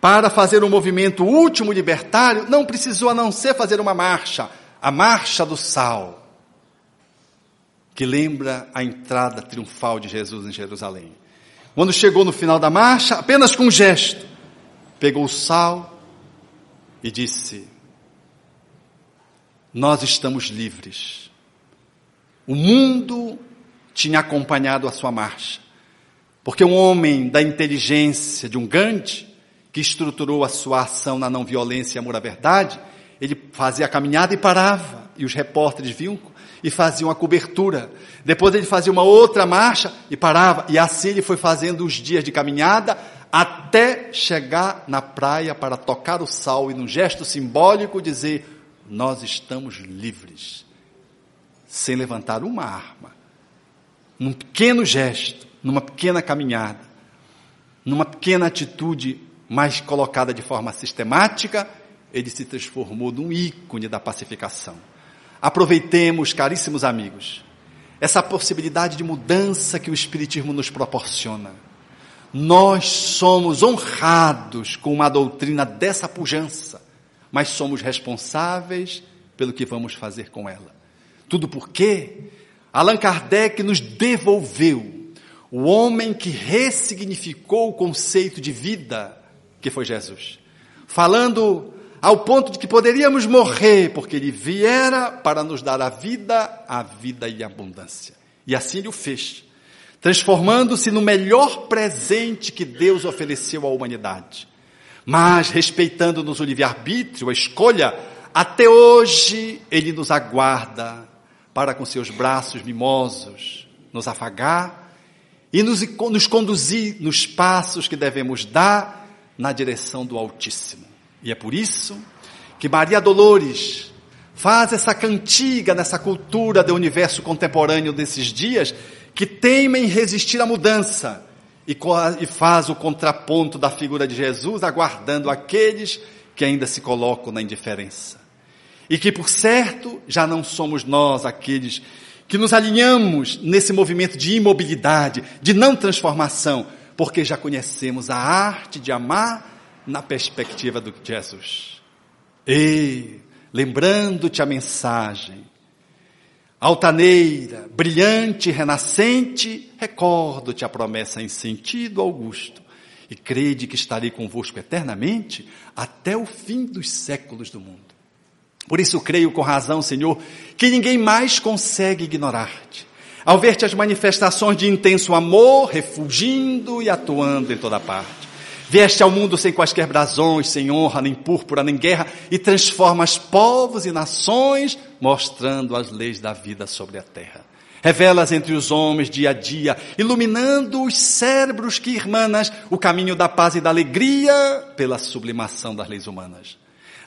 para fazer um movimento último libertário, não precisou a não ser fazer uma marcha, a marcha do sal que lembra a entrada triunfal de Jesus em Jerusalém. Quando chegou no final da marcha, apenas com um gesto, pegou o sal e disse: Nós estamos livres. O mundo tinha acompanhado a sua marcha, porque um homem da inteligência de um Gandhi, que estruturou a sua ação na não violência e amor à verdade, ele fazia a caminhada e parava, e os repórteres vinham e fazia uma cobertura. Depois ele fazia uma outra marcha e parava. E assim ele foi fazendo os dias de caminhada até chegar na praia para tocar o sal e num gesto simbólico dizer: Nós estamos livres. Sem levantar uma arma. Num pequeno gesto, numa pequena caminhada, numa pequena atitude mais colocada de forma sistemática, ele se transformou num ícone da pacificação. Aproveitemos, caríssimos amigos, essa possibilidade de mudança que o Espiritismo nos proporciona. Nós somos honrados com uma doutrina dessa pujança, mas somos responsáveis pelo que vamos fazer com ela. Tudo porque Allan Kardec nos devolveu o homem que ressignificou o conceito de vida que foi Jesus. Falando ao ponto de que poderíamos morrer, porque ele viera para nos dar a vida, a vida e a abundância. E assim ele o fez, transformando-se no melhor presente que Deus ofereceu à humanidade. Mas, respeitando-nos o livre-arbítrio, a escolha, até hoje ele nos aguarda para com seus braços mimosos nos afagar e nos, nos conduzir nos passos que devemos dar na direção do Altíssimo. E é por isso que Maria Dolores faz essa cantiga nessa cultura do universo contemporâneo desses dias que teima em resistir à mudança e faz o contraponto da figura de Jesus aguardando aqueles que ainda se colocam na indiferença. E que, por certo, já não somos nós aqueles que nos alinhamos nesse movimento de imobilidade, de não transformação, porque já conhecemos a arte de amar na perspectiva do Jesus. E, lembrando-te a mensagem, altaneira, brilhante, renascente, recordo-te a promessa em sentido augusto, e crede que estarei convosco eternamente até o fim dos séculos do mundo. Por isso creio com razão, Senhor, que ninguém mais consegue ignorar-te. Ao ver-te as manifestações de intenso amor, refugindo e atuando em toda parte. Vieste ao mundo sem quaisquer brasões, sem honra, nem púrpura, nem guerra, e transformas povos e nações, mostrando as leis da vida sobre a terra. Revelas entre os homens dia a dia, iluminando os cérebros que irmanas o caminho da paz e da alegria pela sublimação das leis humanas.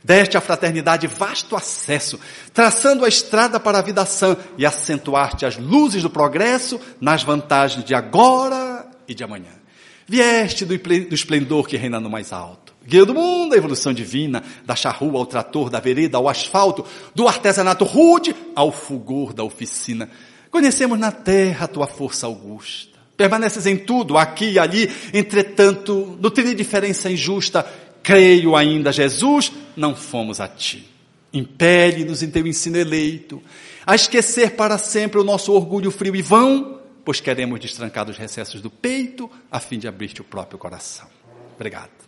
Deste à fraternidade vasto acesso, traçando a estrada para a vida sã e acentuar-te as luzes do progresso nas vantagens de agora e de amanhã. Vieste do esplendor que reina no mais alto. Guia do mundo, a evolução divina, da charrua ao trator, da vereda ao asfalto, do artesanato rude ao fulgor da oficina. Conhecemos na terra a tua força augusta. Permaneces em tudo, aqui e ali, entretanto, nutrindo diferença injusta, creio ainda, Jesus, não fomos a ti. Impele-nos em teu ensino eleito, a esquecer para sempre o nosso orgulho frio e vão, pois queremos destrancar os recessos do peito, a fim de abrir-te o próprio coração. Obrigado.